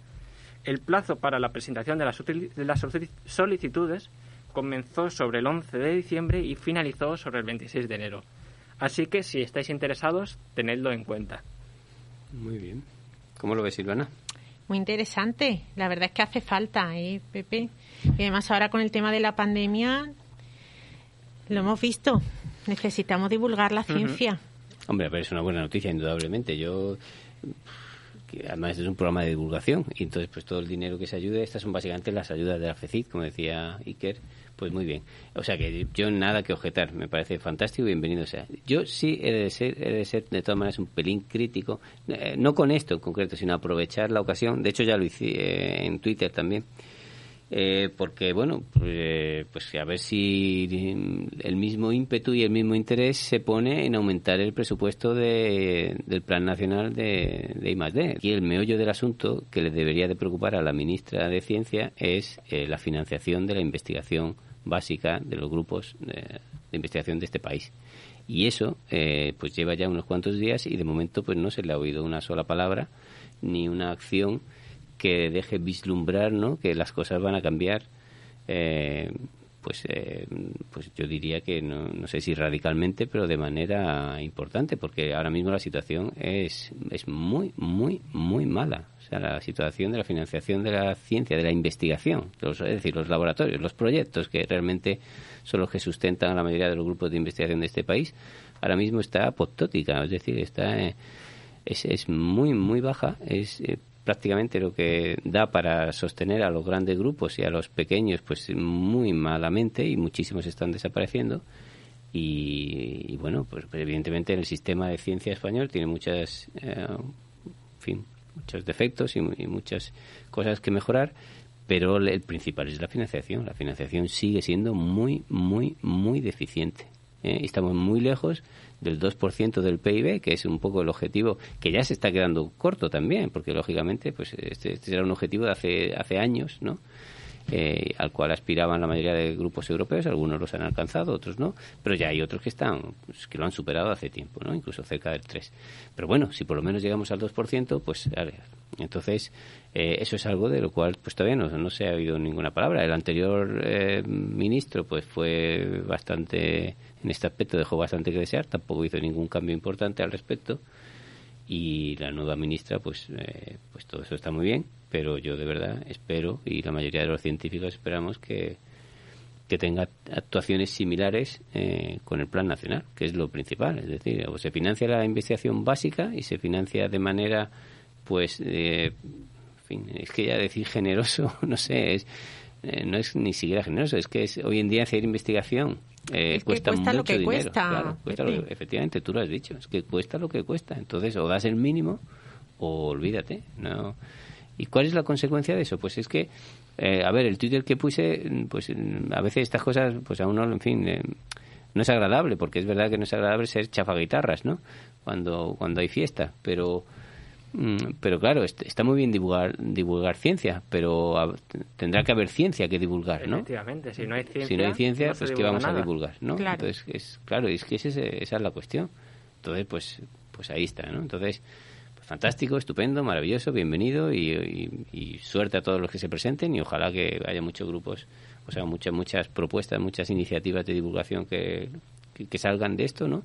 el plazo para la presentación de las, solicitudes comenzó sobre el 11 de diciembre y finalizó sobre el 26 de enero. Así que si estáis interesados, tenedlo en cuenta. Muy bien. ¿Cómo lo ves, Silvana? Muy interesante. La verdad es que hace falta, ¿eh, Pepe? Y además ahora con el tema de la pandemia, lo hemos visto. Necesitamos divulgar la ciencia. Hombre, pero es una buena noticia, indudablemente. Yo que además es un programa de divulgación y entonces pues todo el dinero que se ayude, estas son básicamente las ayudas de la FECID, como decía Iker, pues muy bien. O sea que yo nada que objetar, me parece fantástico, bienvenido sea. Yo sí he de ser, he de, ser de todas maneras un pelín crítico, eh, no con esto en concreto, sino aprovechar la ocasión, de hecho ya lo hice eh, en Twitter también, eh, porque bueno, pues, pues, a ver si el mismo ímpetu y el mismo interés se pone en aumentar el presupuesto de, del Plan Nacional de, de I+.D. Aquí el meollo del asunto que le debería de preocupar a la ministra de Ciencia es la financiación de la investigación básica de los grupos de, investigación de este país. Y eso, eh, pues lleva ya unos cuantos días y de momento pues no se le ha oído una sola palabra ni una acción que deje vislumbrar ¿no? que las cosas van a cambiar eh, pues eh, pues yo diría que no, no sé si radicalmente pero de manera importante porque ahora mismo la situación es es muy muy muy mala sea la situación de la financiación de la ciencia de la investigación es decir los laboratorios los proyectos que realmente son los que sustentan a la mayoría de los grupos de investigación de este país ahora mismo está apotótica es decir está eh, es, es muy muy baja es prácticamente lo que da para sostener a los grandes grupos y a los pequeños pues muy malamente y muchísimos están desapareciendo. Y, bueno pues evidentemente el sistema de ciencia español tiene muchas eh, fin muchos defectos y, muchas cosas que mejorar pero el principal es la financiación la financiación sigue siendo muy muy muy deficiente ¿eh? estamos muy lejos del 2% del PIB, que es un poco el objetivo que ya se está quedando corto también, porque lógicamente pues este, este era un objetivo de hace, hace años, ¿no? Eh, al cual aspiraban la mayoría de grupos europeos, algunos los han alcanzado, otros no, pero ya hay otros que están, pues, que lo han superado hace tiempo, ¿no? incluso cerca del 3. Pero bueno, si por lo menos llegamos al 2%, pues entonces eh, eso es algo de lo cual pues todavía no, no se ha oído ninguna palabra. El anterior eh, ministro pues fue bastante, en este aspecto dejó bastante que desear, tampoco hizo ningún cambio importante al respecto y la nueva ministra pues pues todo eso está muy bien pero yo de verdad espero, y la mayoría de los científicos esperamos, que, que tenga actuaciones similares eh, con el Plan Nacional, que es lo principal. Es decir, o se financia la investigación básica y se financia de manera, pues, eh, en fin, es que ya decir generoso, no sé, es, eh, no es ni siquiera generoso, es que es, hoy en día hacer investigación eh, cuesta, mucho lo que dinero. Cuesta, efectivamente, tú lo has dicho, es que cuesta lo que cuesta. Entonces, o das el mínimo o olvídate. No, ¿Y cuál es la consecuencia de eso? Pues es que, eh, a ver, el Twitter que puse, pues a veces estas cosas, pues a uno, en fin, eh, no es agradable, porque es verdad que no es agradable ser chafaguitarras, ¿no? Cuando, cuando hay fiesta, pero mm, pero claro, está muy bien divulgar, divulgar ciencia, pero tendrá que haber ciencia que divulgar, ¿no? Efectivamente, si no hay ciencia, si no hay ciencia pues ¿qué vamos a divulgar, no? Entonces, es, claro, es que esa es la cuestión. Entonces, pues, pues ahí está, ¿no? Entonces, fantástico, estupendo, maravilloso, bienvenido y, suerte a todos los que se presenten y ojalá que haya muchos grupos, o sea, muchas muchas propuestas, muchas iniciativas de divulgación que, que, salgan de esto, ¿no?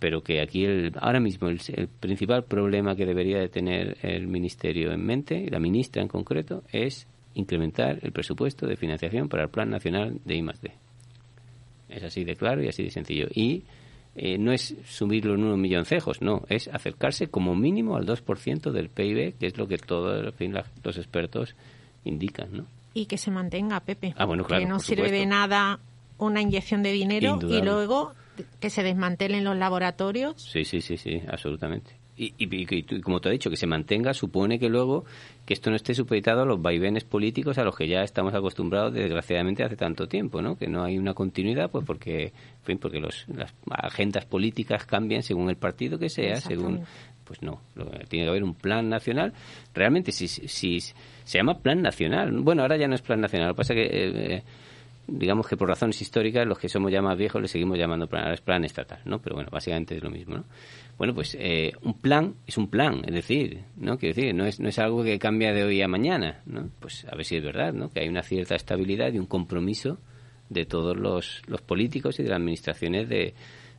Pero que aquí el, ahora mismo el, principal problema que debería de tener el Ministerio en mente, la ministra en concreto, es incrementar el presupuesto de financiación para el Plan Nacional de I+.D. Es así de claro y así de sencillo. Y eh, no es subirlo en unos milloncejos, no, es acercarse como mínimo al 2% del PIB, que es lo que todos los expertos indican, ¿no? Y que se mantenga, Pepe. Ah, bueno, claro, que no sirve de nada una inyección de dinero y luego que se desmantelen los laboratorios. Sí, sí, sí, sí, absolutamente. Y, y, como te he dicho, que se mantenga supone que luego que esto no esté supeditado a los vaivenes políticos a los que ya estamos acostumbrados desgraciadamente hace tanto tiempo, ¿no? Que no hay una continuidad, pues porque, fin, porque los, las agendas políticas cambian según el partido que sea, según pues no, tiene que haber un plan nacional. Realmente, si, si, se llama plan nacional, bueno, ahora ya no es plan nacional, lo que pasa que eh, digamos que por razones históricas los que somos ya más viejos le seguimos llamando plan, plan estatal, ¿no? Pero bueno, básicamente es lo mismo, ¿no? Bueno, pues eh, un plan es un plan, es decir, ¿no? Quiero decir, no es, no es algo que cambia de hoy a mañana, ¿no? Pues a ver si es verdad, ¿no? Que hay una cierta estabilidad y un compromiso de todos los, los políticos y de las administraciones de,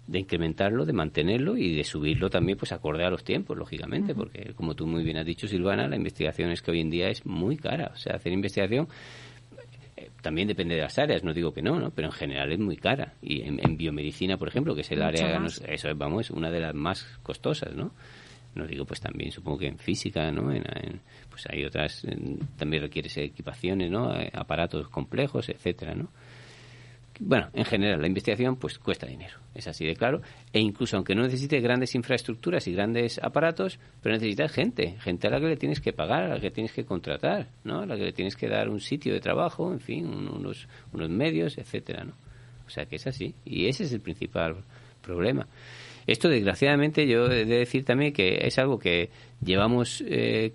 de incrementarlo, de mantenerlo y de subirlo también pues acorde a los tiempos, lógicamente, porque como tú muy bien has dicho, Silvana, la investigación es que hoy en día es muy cara. O sea, hacer investigación eh, también depende de las áreas, no digo que no, ¿no? pero en general es muy cara. Y en, biomedicina, por ejemplo, que es el área, eso es, vamos, una de las más costosas, ¿no? No digo, pues también supongo que en física, ¿no? En, pues hay otras, también requiere equipaciones, ¿no? Eh, aparatos complejos, etcétera, ¿no? Bueno, en general, la investigación pues cuesta dinero, es así de claro. E incluso aunque no necesite grandes infraestructuras y grandes aparatos, pero necesitas gente, gente a la que le tienes que pagar, a la que tienes que contratar, ¿no? A la que le tienes que dar un sitio de trabajo, en fin, unos, unos medios, etcétera, ¿no? O sea que es así. Y ese es el principal problema. Esto, desgraciadamente, yo he de decir también que es algo que llevamos eh,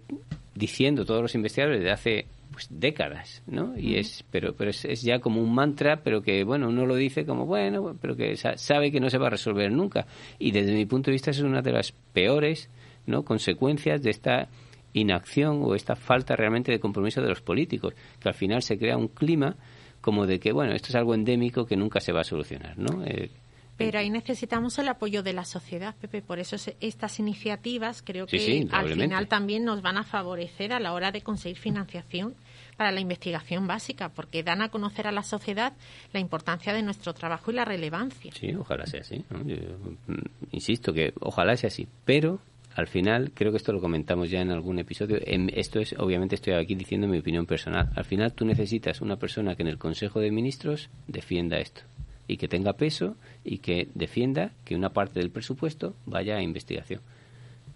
diciendo todos los investigadores desde hace pues décadas, ¿no? Y es, pero, pero es, ya como un mantra, pero que, bueno, uno lo dice como, bueno, pero que sabe que no se va a resolver nunca. Y desde mi punto de vista es una de las peores, ¿no? Consecuencias de esta inacción o esta falta realmente de compromiso de los políticos, que al final se crea un clima como de que, bueno, esto es algo endémico que nunca se va a solucionar, ¿no? Eh, pero ahí necesitamos el apoyo de la sociedad, Pepe. Por eso estas iniciativas creo que al final también nos van a favorecer a la hora de conseguir financiación para la investigación básica, porque dan a conocer a la sociedad la importancia de nuestro trabajo y la relevancia. Sí, ojalá sea así. Mm, insisto que ojalá sea así, pero al final, creo que esto lo comentamos ya en algún episodio, esto es, obviamente estoy aquí diciendo mi opinión personal, al final tú necesitas una persona que en el Consejo de Ministros defienda esto y que tenga peso y que defienda que una parte del presupuesto vaya a investigación.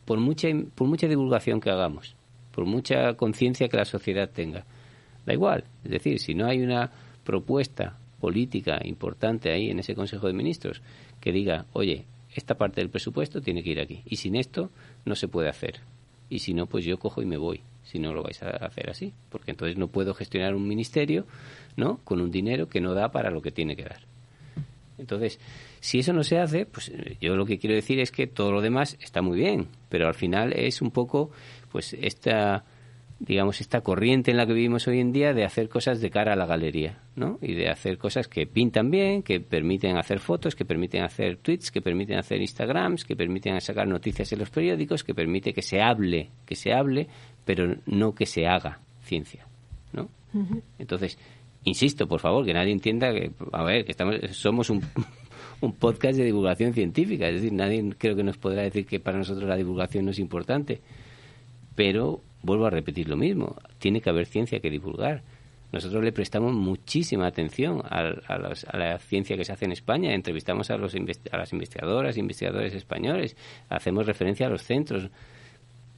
Por mucha, por mucha divulgación que hagamos, por mucha conciencia que la sociedad tenga, da igual. Es decir, si no hay una propuesta política importante ahí en ese Consejo de Ministros que diga, oye, esta parte del presupuesto tiene que ir aquí y sin esto no se puede hacer. Y si no, pues yo cojo y me voy, si no lo vais a hacer así, porque entonces no puedo gestionar un ministerio, ¿no? Con un dinero que no da para lo que tiene que dar. Entonces, si eso no se hace, pues eh, yo lo que quiero decir es que todo lo demás está muy bien, pero al final es un poco, pues esta, digamos, esta corriente en la que vivimos hoy en día de hacer cosas de cara a la galería, ¿no? Y de hacer cosas que pintan bien, que permiten hacer fotos, que permiten hacer tweets, que permiten hacer Instagrams, que permiten sacar noticias en los periódicos, que permite que se hable, que se hable, pero no que se haga ciencia, ¿no? Entonces, insisto, por favor, que nadie entienda que, a ver, que estamos, somos un, un podcast de divulgación científica, es decir, nadie creo que nos podrá decir que para nosotros la divulgación no es importante, pero vuelvo a repetir lo mismo, tiene que haber ciencia que divulgar. Nosotros le prestamos muchísima atención a, a, la ciencia que se hace en España, entrevistamos a, los a las investigadoras investigadores españoles, hacemos referencia a los centros.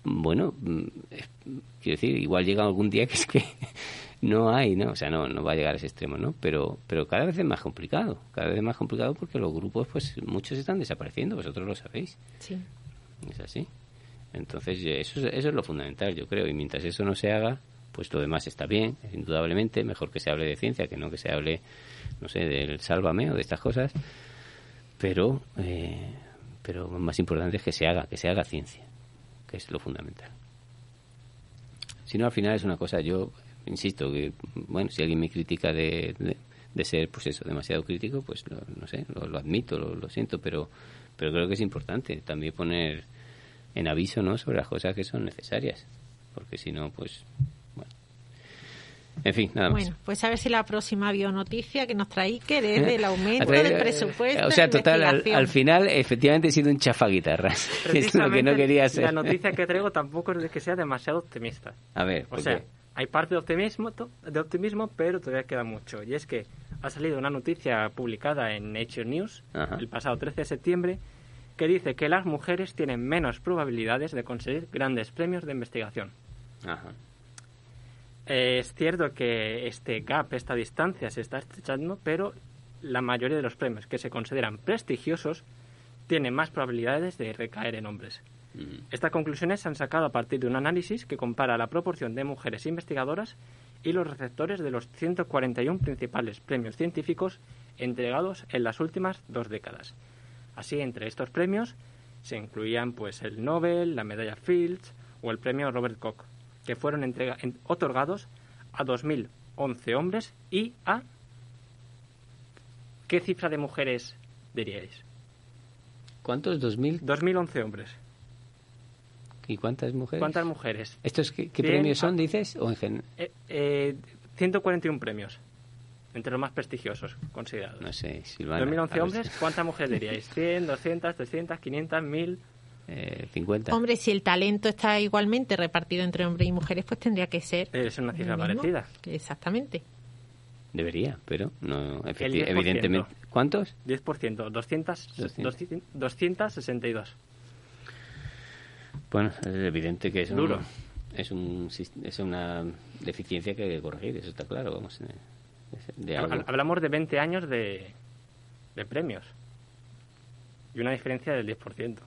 Bueno, mm, quiero decir, igual llega algún día que es que no hay, ¿no? O sea, no, no va a llegar a ese extremo, ¿no? Pero, pero cada vez es más complicado, cada vez es más complicado porque los grupos, pues muchos están desapareciendo, vosotros lo sabéis. Sí. Es así. Entonces, eso, eso es lo fundamental, yo creo, y mientras eso no se haga, pues lo demás está bien, indudablemente, mejor que se hable de ciencia que no que se hable, no sé, del sálvame o de estas cosas, pero, eh, pero más importante es que se haga, que se haga ciencia, que es lo fundamental. Si no, al final es una cosa, yo insisto, que, bueno, si alguien me critica de, de, ser, pues eso, demasiado crítico, pues no sé, lo, admito, lo, siento, pero, pero creo que es importante también poner en aviso, ¿no?, sobre las cosas que son necesarias, porque si no, pues, bueno. En fin, nada más. Bueno, pues a ver si la próxima bionoticia que nos trae que desde el aumento del presupuesto. O sea, total, al, final, efectivamente he sido un chafaguitarras. es lo que no quería ser. La noticia que traigo tampoco es de que sea demasiado optimista. A ver, o sea, hay parte de optimismo, de optimismo, pero todavía queda mucho. Y es que ha salido una noticia publicada en Nature News el pasado 13 de septiembre que dice que las mujeres tienen menos probabilidades de conseguir grandes premios de investigación. es cierto que este gap, esta distancia se está estrechando, pero la mayoría de los premios que se consideran prestigiosos tienen más probabilidades de recaer en hombres. Estas conclusiones se han sacado a partir de un análisis que compara la proporción de mujeres investigadoras y los receptores de los 141 principales premios científicos entregados en las últimas dos décadas. Así, entre estos premios se incluían pues el Nobel, la medalla Fields o el premio Robert Koch, que fueron otorgados a 2011 hombres y a ¿qué cifra de mujeres diríais? ¿Cuántos? ¿2000? 2011 hombres. ¿Y cuántas mujeres? ¿Cuántas mujeres? ¿Estos qué, qué Cien- premios son, dices? ¿O en gen- Eh, eh, 141 premios. Entre los más prestigiosos considerados. No sé, Silvana. 2011 a ver hombres, ¿cuántas mujeres diríais? 100, 200, 300, 500, 1000. Eh, 50. Hombre, si el talento está igualmente repartido entre hombres y mujeres, pues tendría que ser. Es una cifra parecida. Exactamente. Debería, pero no, efecti- 10%. evidentemente. ¿Cuántos? 10%, 200, 200. 200, 262. Bueno, es evidente que es, un- Duro. es, un, es una deficiencia que hay que corregir, eso está claro. Vamos, de Hablamos de 20 años de, de premios. Y una diferencia del 10%.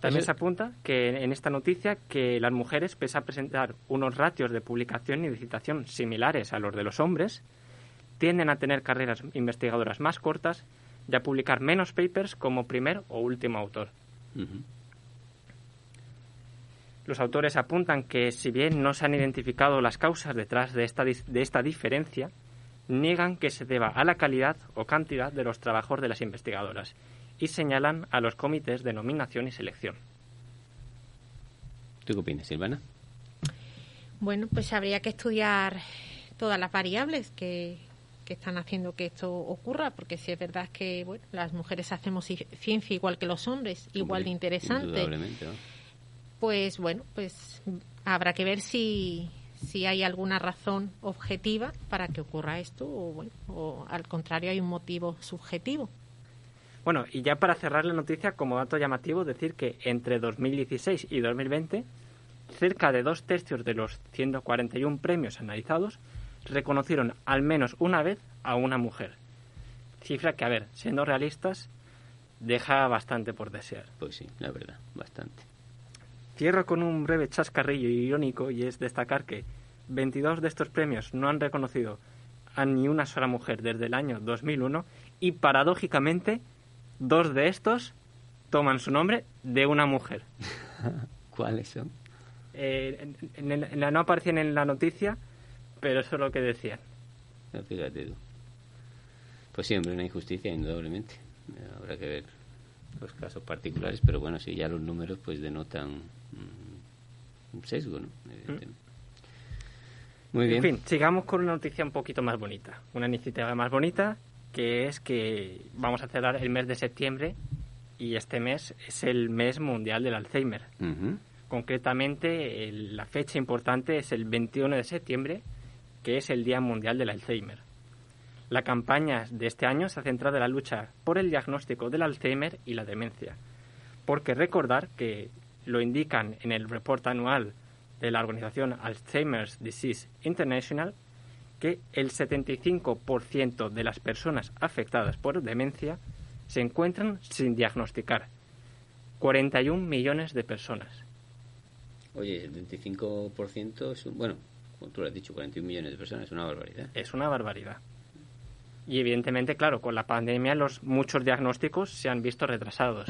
También se apunta que en- esta noticia que las mujeres, pese a presentar unos ratios de publicación y de citación similares a los de los hombres, tienden a tener carreras investigadoras más cortas y a publicar menos papers como primer o último autor. Ujú. Los autores apuntan que, si bien no se han identificado las causas detrás de esta, de esta diferencia, niegan que se deba a la calidad o cantidad de los trabajos de las investigadoras y señalan a los comités de nominación y selección. ¿Tú qué opinas, Silvana? Bueno, pues habría que estudiar todas las variables que, que están haciendo que esto ocurra, porque si es verdad que bueno, las mujeres hacemos ci- ciencia igual que los hombres, igual de interesante, Indudablemente, ¿no? Pues bueno, pues habrá que ver si, si hay alguna razón objetiva para que ocurra esto o bueno, o al contrario hay un motivo subjetivo. Bueno, y ya para cerrar la noticia, como dato llamativo, decir que entre 2016 y 2020, cerca de dos tercios de los 141 premios analizados reconocieron al menos una vez a una mujer. Cifra que, a ver, siendo realistas, deja bastante por desear. Pues sí, la verdad, bastante. Cierro con un breve chascarrillo irónico y es destacar que 22 de estos premios no han reconocido a ni una sola mujer desde el año 2001 y paradójicamente dos de estos toman su nombre de una mujer. ¿Cuáles son? Eh, en- en- no aparecían en la noticia, pero eso es lo que decían. No, fíjate tú. Pues sí, hombre, una injusticia, indudablemente. Habrá que ver los casos particulares, pero bueno, si ya los números pues denotan mm, un sesgo, ¿no? Evidentemente. Muy bien. En fin, sigamos con una noticia un poquito más bonita. Una iniciativa más bonita, que es que vamos a cerrar el mes de septiembre y este mes es el mes mundial del Alzheimer. Concretamente, el- la fecha importante es el 21 de septiembre, que es el Día Mundial del Alzheimer. La campaña de este año se ha centrado en la lucha por el diagnóstico del Alzheimer y la demencia, porque recordar que lo indican en el reporte anual de la organización Alzheimer's Disease International, que el 75% de las personas afectadas por demencia se encuentran sin diagnosticar. 41 millones de personas. Oye, el 25% es un... Bueno, como tú lo has dicho, 41 millones de personas, es una barbaridad. Es una barbaridad. Y evidentemente, claro, con la pandemia los muchos diagnósticos se han visto retrasados.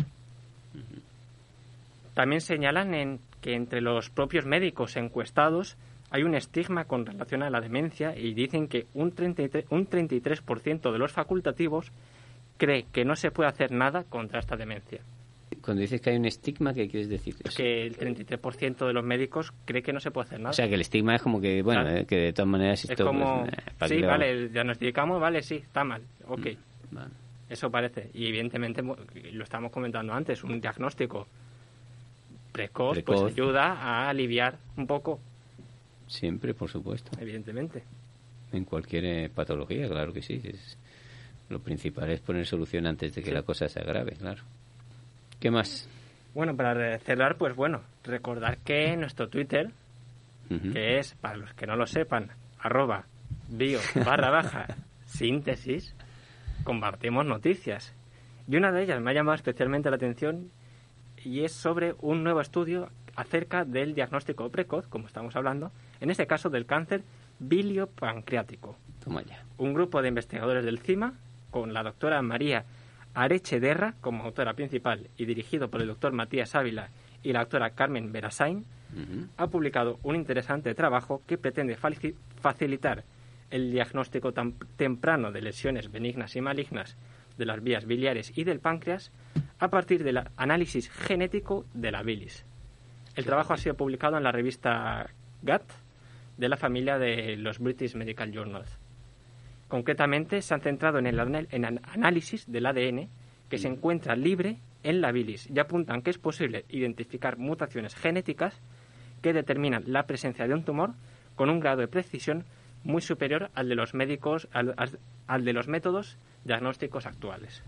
También señalan en que entre los propios médicos encuestados hay un estigma con relación a la demencia y dicen que un 33%, un 33% de los facultativos cree que no se puede hacer nada contra esta demencia. Cuando dices que hay un estigma, ¿qué quieres decir? Que el 33% de los médicos cree que no se puede hacer nada. O sea, que el estigma es como que, bueno, Claro. eh, que de todas maneras es esto... como, pues, eh, ¿para qué sí, vale, diagnosticamos, vale, sí, está mal, ok. Vale. Eso parece. Y evidentemente, lo estamos comentando antes, un diagnóstico precoz, Precoz. pues ayuda a aliviar un poco, Siempre, por supuesto. evidentemente. En cualquier eh, patología, claro que sí. Es, lo principal es poner solución antes de que la cosa se agrave, claro. ¿Qué más? Bueno, para cerrar, pues bueno, recordar que nuestro Twitter, que es, para los que no lo sepan, arroba bio barra baja síntesis, compartimos noticias. Y una de ellas me ha llamado especialmente la atención y es sobre un nuevo estudio acerca del diagnóstico precoz, como estamos hablando, en este caso del cáncer biliopancreático. Toma ya. Un grupo de investigadores del CIMA, con la doctora María Arechederra como autora principal y dirigido por el doctor Matías Ávila y la doctora Carmen Berasain, ha publicado un interesante trabajo que pretende facilitar el diagnóstico tan temprano de lesiones benignas y malignas de las vías biliares y del páncreas a partir del análisis genético de la bilis. El trabajo ha sido publicado en la revista GATT de la familia de los British Medical Journals. Concretamente, se han centrado en el análisis del ADN que se encuentra libre en la bilis y apuntan que es posible identificar mutaciones genéticas que determinan la presencia de un tumor con un grado de precisión muy superior al de los médicos, al, de los métodos diagnósticos actuales.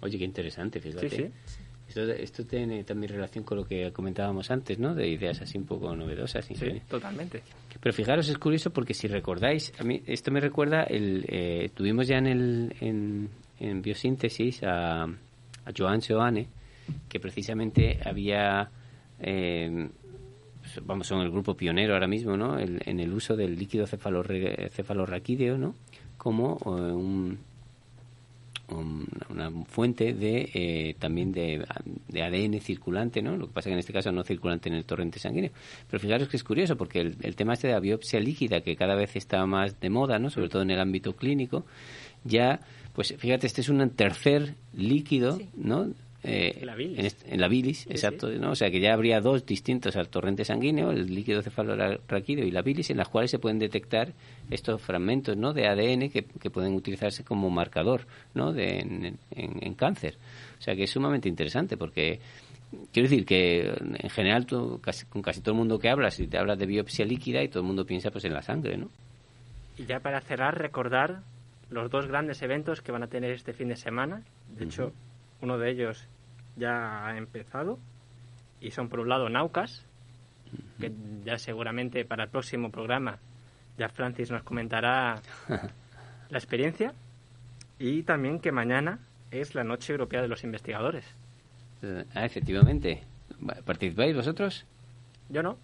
Oye, qué interesante, fíjate. Sí, sí. Esto, tiene también relación con lo que comentábamos antes, ¿no? De ideas así un poco novedosas. Sí, totalmente. Pero fijaros, es curioso porque si recordáis, a mí esto me recuerda, el, eh, tuvimos ya en, el, en, biosíntesis a, a Joan Seoane, que precisamente había, eh, vamos, son el grupo pionero ahora mismo, ¿no? en el uso del líquido cefalorraquídeo, ¿no? Como eh, un una fuente de eh, también de, ADN circulante, ¿no? Lo que pasa que en este caso no circulante en el torrente sanguíneo. Pero fijaros que es curioso porque el, tema este de la biopsia líquida que cada vez está más de moda, ¿no? Sobre todo en el ámbito clínico, ya pues fíjate, este es un tercer líquido, ¿no? Eh, en la bilis. En, la bilis, exacto. ¿no? O sea que ya habría dos distintos al torrente sanguíneo, el líquido cefalorraquídeo y la bilis, en las cuales se pueden detectar estos fragmentos ¿no? de ADN que, pueden utilizarse como marcador ¿no? de, en, cáncer. O sea que es sumamente interesante porque quiero decir que en general tú, casi, con casi todo el mundo que hablas, y te hablas de biopsia líquida y todo el mundo piensa pues en la sangre, ¿no? Y ya para cerrar, recordar los dos grandes eventos que van a tener este fin de semana. De hecho, uno de ellos ya ha empezado y son por un lado Naucas, que ya seguramente para el próximo programa ya Francis nos comentará la experiencia y también que mañana es la Noche Europea de los Investigadores. Eh, ah, efectivamente. ¿Participáis vosotros? Yo no.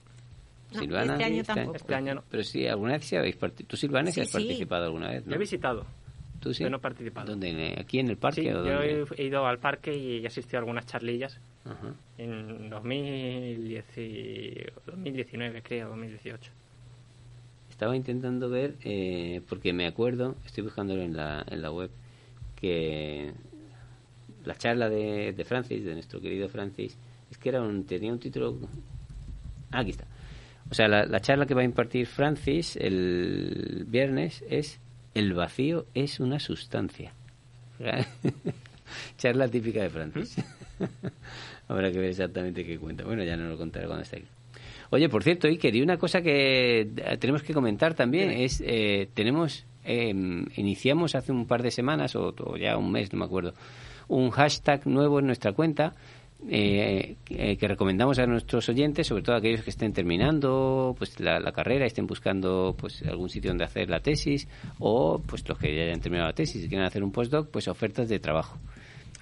Silvana, este año tampoco. Este año no. Pero sí, alguna vez sí habéis participado. Tú, Silvana, sí, has participado alguna vez, Yo he visitado. ¿Tú sí? Yo no he participado. ¿Dónde? ¿Aquí en el parque? Sí, o yo he ido al parque y he asistido a algunas charlillas en 2019, creo, 2018. Estaba intentando ver, eh, porque me acuerdo, estoy buscándolo en la, en la web, que la charla de, de Francis, de nuestro querido Francis, es que era un, tenía un título... Ah, aquí está. O sea, la, la charla que va a impartir Francis el viernes es el vacío es una sustancia. Charla típica de Francis. Habrá que ver exactamente qué cuenta. Bueno, ya no lo contaré cuando esté aquí. Oye, por cierto, Iker, y una cosa que eh, tenemos que comentar también es, eh, tenemos, em, iniciamos hace un par de semanas, o, ya un mes, no me acuerdo, un hashtag nuevo en nuestra cuenta eh, eh, que recomendamos a nuestros oyentes, sobre todo aquellos que estén terminando pues la, carrera, estén buscando pues algún sitio donde hacer la tesis o pues los que ya hayan terminado la tesis y quieren hacer un postdoc, pues ofertas de trabajo.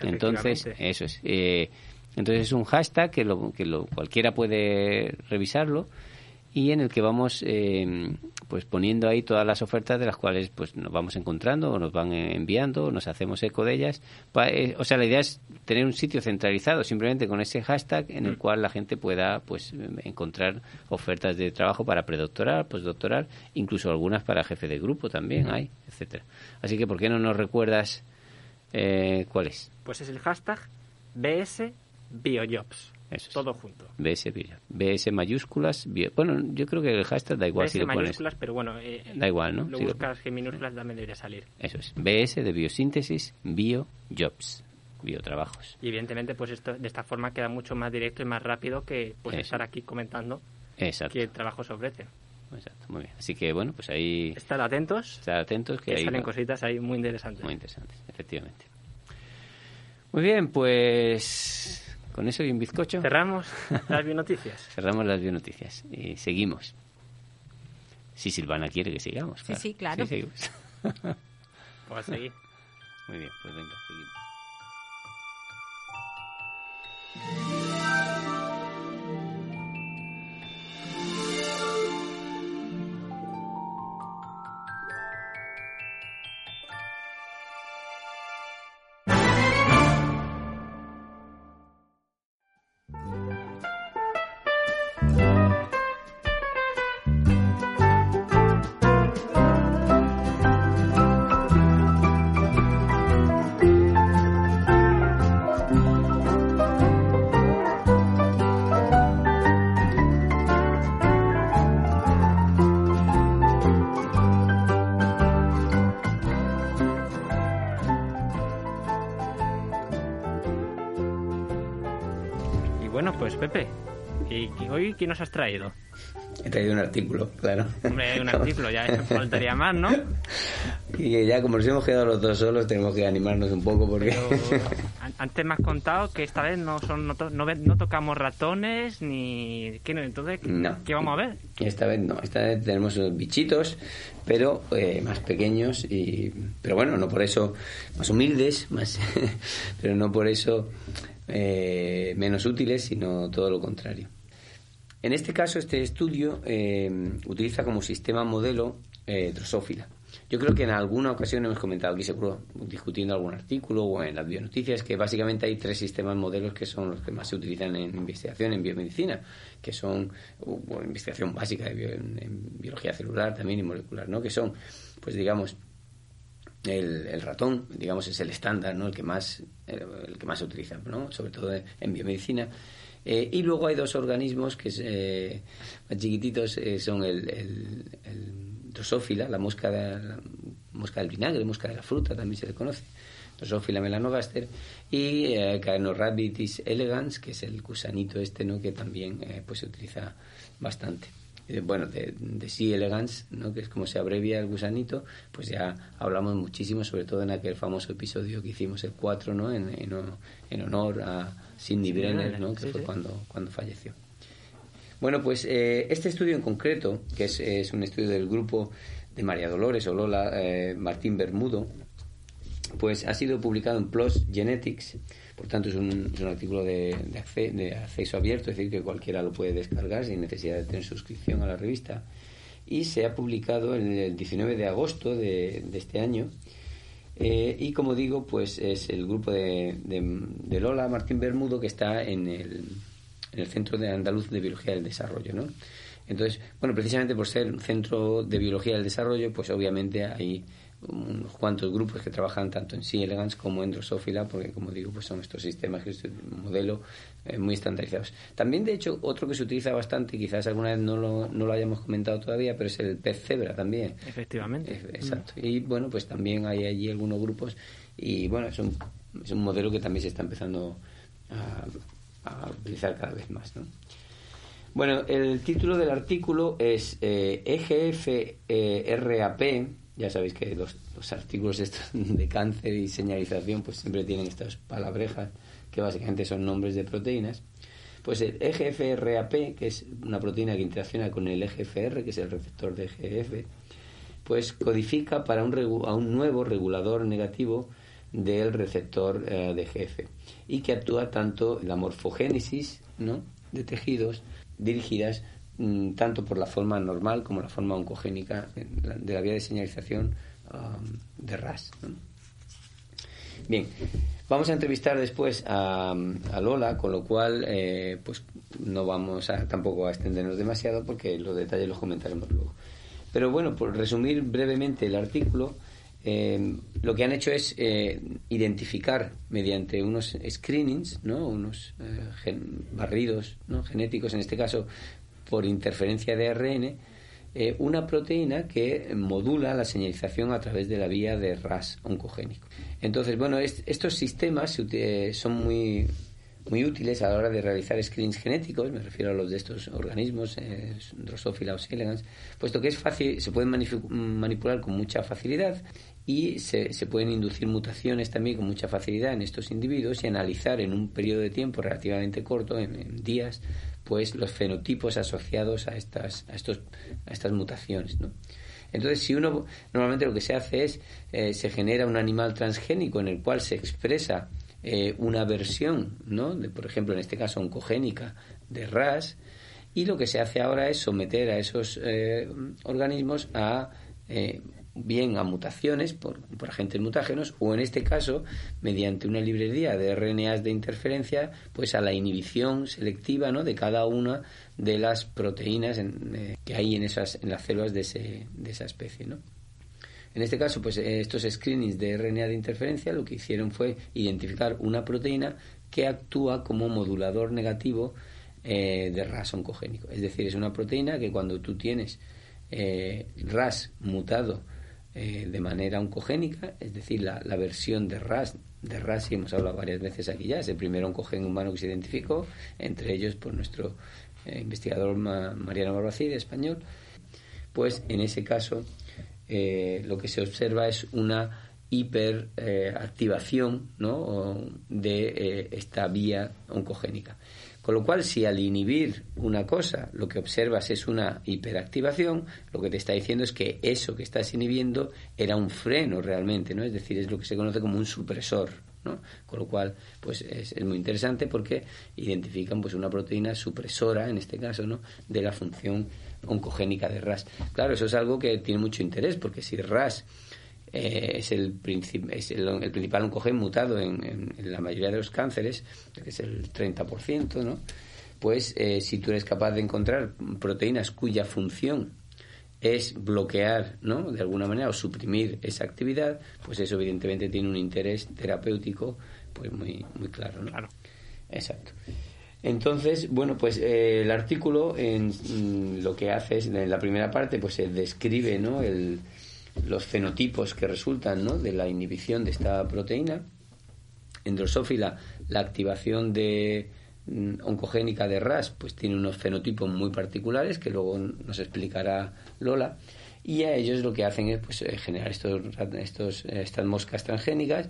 Entonces, eso es. Eh, entonces es un hashtag que, lo, que lo, cualquiera puede revisarlo y en el que vamos eh, pues poniendo ahí todas las ofertas de las cuales pues nos vamos encontrando o nos van enviando o nos hacemos eco de ellas. Eh, o sea la idea es tener un sitio centralizado simplemente con ese hashtag en el mm. cual la gente pueda pues encontrar ofertas de trabajo para predoctoral postdoctoral incluso algunas para jefe de grupo también hay etcétera. Así que por qué no nos recuerdas eh, cuál es pues es el hashtag BS BioJobs eso Todo junto. BS, BS mayúsculas. bueno, yo creo que el hashtag da igual BS si lo mayúsculas, pero bueno. Eh, da igual, ¿no? Lo buscas en minúsculas también debería salir. Eso es. BS de biosíntesis, biojobs. Biotrabajos. Y evidentemente, pues esto de esta forma queda mucho más directo y más rápido que pues estar aquí comentando Exacto. qué trabajo se ofrece. Exacto, muy bien. Así que bueno, pues ahí. Estar atentos. Estar atentos que, que salen cositas ahí muy interesantes. Muy interesantes, efectivamente. Muy bien, pues con eso y un bizcocho. Cerramos las bionoticias. Cerramos las bionoticias y seguimos. Si Silvana quiere que sigamos. Sí, sí, claro. Sí, seguimos. Pues a seguir. Muy bien, pues venga, seguimos. ¿Y hoy quién nos has traído? He traído un artículo, claro. Hombre, un artículo, ya faltaría más, ¿no? Y ya como nos hemos quedado los dos solos, tenemos que animarnos un poco porque... Pero, antes me has contado que esta vez no son no, no, no tocamos ratones ni... ¿Qué? Entonces, No. ¿qué vamos a ver? Esta vez no, esta vez tenemos unos bichitos, pero eh, más pequeños y... Pero bueno, no por eso más humildes, más pero no por eso eh, menos útiles, sino todo lo contrario. En este caso, este estudio eh, utiliza como sistema modelo eh, drosófila. Yo creo que en alguna ocasión hemos comentado aquí, seguro, discutiendo algún artículo o en las bionoticias, que básicamente hay tres sistemas modelos que son los que más se utilizan en investigación en biomedicina, que son, investigación básica de bio- en, biología celular también y molecular, ¿no? Que son, pues digamos, el, el ratón, digamos, es el estándar, ¿no? El que más, el, que más se utiliza, ¿no? Sobre todo en biomedicina. Eh, y luego hay dos organismos que eh, más chiquititos, eh, son el, el, el drosófila, la mosca, de- la mosca del vinagre, mosca de la fruta, también se le conoce, drosófila melanogaster, y eh, Caenorhabditis elegans, que es el gusanito este, ¿no? Que también eh, pues se utiliza bastante eh, bueno, de, de elegans, ¿no? que es como se abrevia el gusanito, pues ya hablamos muchísimo, sobre todo en aquel famoso episodio que hicimos el 4, ¿no? en, en, en honor a Sidney Brenner, ¿no? que fue. Cuando, cuando falleció. Bueno, pues eh, este estudio en concreto, que es, es un estudio del grupo de María Dolores o Lola eh, Martín Bermudo, pues ha sido publicado en PLOS Genetics, por tanto es un, es un artículo de, de, acce- de acceso abierto, es decir, que cualquiera lo puede descargar sin necesidad de tener suscripción a la revista. Y se ha publicado en el 19 de agosto de, de este año. Eh, y como digo, pues es el grupo de, de- Lola Martín Bermudo que está en el, en el Centro de Andaluz de Biología del Desarrollo, ¿no? Entonces, bueno, precisamente por ser un centro de biología del desarrollo, pues obviamente hay unos cuantos grupos que trabajan tanto en C. elegans como en Drosophila, porque como digo, pues son estos sistemas, que es un modelo eh, muy estandarizados. También, de hecho, otro que se utiliza bastante, quizás alguna vez no lo, no lo hayamos comentado todavía, pero es el pez cebra también. Efectivamente. Eh, Exacto. Y bueno, pues también hay allí algunos grupos y bueno, es un, es un modelo que también se está empezando a, a utilizar cada vez más, ¿no? Bueno, el título del artículo es eh, EGF-RAP. Ya sabéis que los, los artículos estos de cáncer y señalización pues siempre tienen estas palabrejas que básicamente son nombres de proteínas. Pues el EGF-RAP, que es una proteína que interacciona con el EGFR, que es el receptor de EGF, pues codifica para un, a un nuevo regulador negativo del receptor eh, de GF y que actúa tanto en la morfogénesis ¿no? de tejidos dirigidas tanto por la forma normal como la forma oncogénica de la vía de señalización um, de RAS. Bien, vamos a entrevistar después a, a Lola, con lo cual eh, pues no vamos a tampoco a extendernos demasiado porque los detalles los comentaremos luego. Pero bueno, por resumir brevemente el artículo, eh, lo que han hecho es eh, identificar mediante unos screenings, ¿no? unos eh, barridos genéticos, en este caso por interferencia de ARN, eh, una proteína que modula la señalización a través de la vía de RAS oncogénico. Entonces, bueno, est- estos sistemas eh, son muy, muy útiles a la hora de realizar screens genéticos, me refiero a los de estos organismos, eh, Drosophila o elegans, puesto que es fácil, se pueden manipular con mucha facilidad y se, se pueden inducir mutaciones también con mucha facilidad en estos individuos y analizar en un periodo de tiempo relativamente corto, en, en días, pues los fenotipos asociados a estas, a estos, a estas mutaciones, ¿no? Entonces, si uno normalmente lo que se hace es eh, se genera un animal transgénico en el cual se expresa eh, una versión, ¿no? De, por ejemplo, en este caso oncogénica de RAS, y lo que se hace ahora es someter a esos eh, organismos a eh, bien a mutaciones por, por agentes mutágenos o en este caso mediante una librería de RNAs de interferencia pues a la inhibición selectiva ¿no? de cada una de las proteínas eh, que hay en esas en las células de, ese, de esa especie ¿no? En este caso, pues eh, estos screenings de RNA de interferencia lo que hicieron fue identificar una proteína que actúa como modulador negativo eh, de RAS oncogénico. Es decir, es una proteína que cuando tú tienes RAS mutado eh, de manera oncogénica, es decir, la, versión de RAS, de RAS, y hemos hablado varias veces aquí ya, es el primer oncogen humano que se identificó, entre ellos por nuestro eh, investigador Mariano Barbacide, español, pues en ese caso eh, lo que se observa es una hiperactivación ¿no? de esta vía oncogénica. Con lo cual, si al inhibir una cosa lo que observas es una hiperactivación, lo que te está diciendo es que eso que estás inhibiendo era un freno realmente, ¿no? Es decir, es lo que se conoce como un supresor, ¿no? Con lo cual, pues es, muy interesante porque identifican pues una proteína supresora, en este caso, ¿no? De la función oncogénica de RAS. Claro, eso es algo que tiene mucho interés porque si RAS eh, es, el, es el, principal oncogen mutado en, la mayoría de los cánceres, que es el 30%, ¿no? pues eh, si tú eres capaz de encontrar proteínas cuya función es bloquear, ¿no? De alguna manera, o suprimir esa actividad, pues eso evidentemente tiene un interés terapéutico pues muy, muy claro, ¿no? Claro. Exacto. Entonces, bueno, pues eh, el artículo en, mm, lo que hace es, en la primera parte, pues se describe, ¿no? El, los fenotipos que resultan ¿no? de la inhibición de esta proteína. En drosófila, la activación de mm, oncogénica de RAS pues tiene unos fenotipos muy particulares que luego nos explicará Lola y a ellos lo que hacen es pues, eh, generar estos, estos, estas moscas transgénicas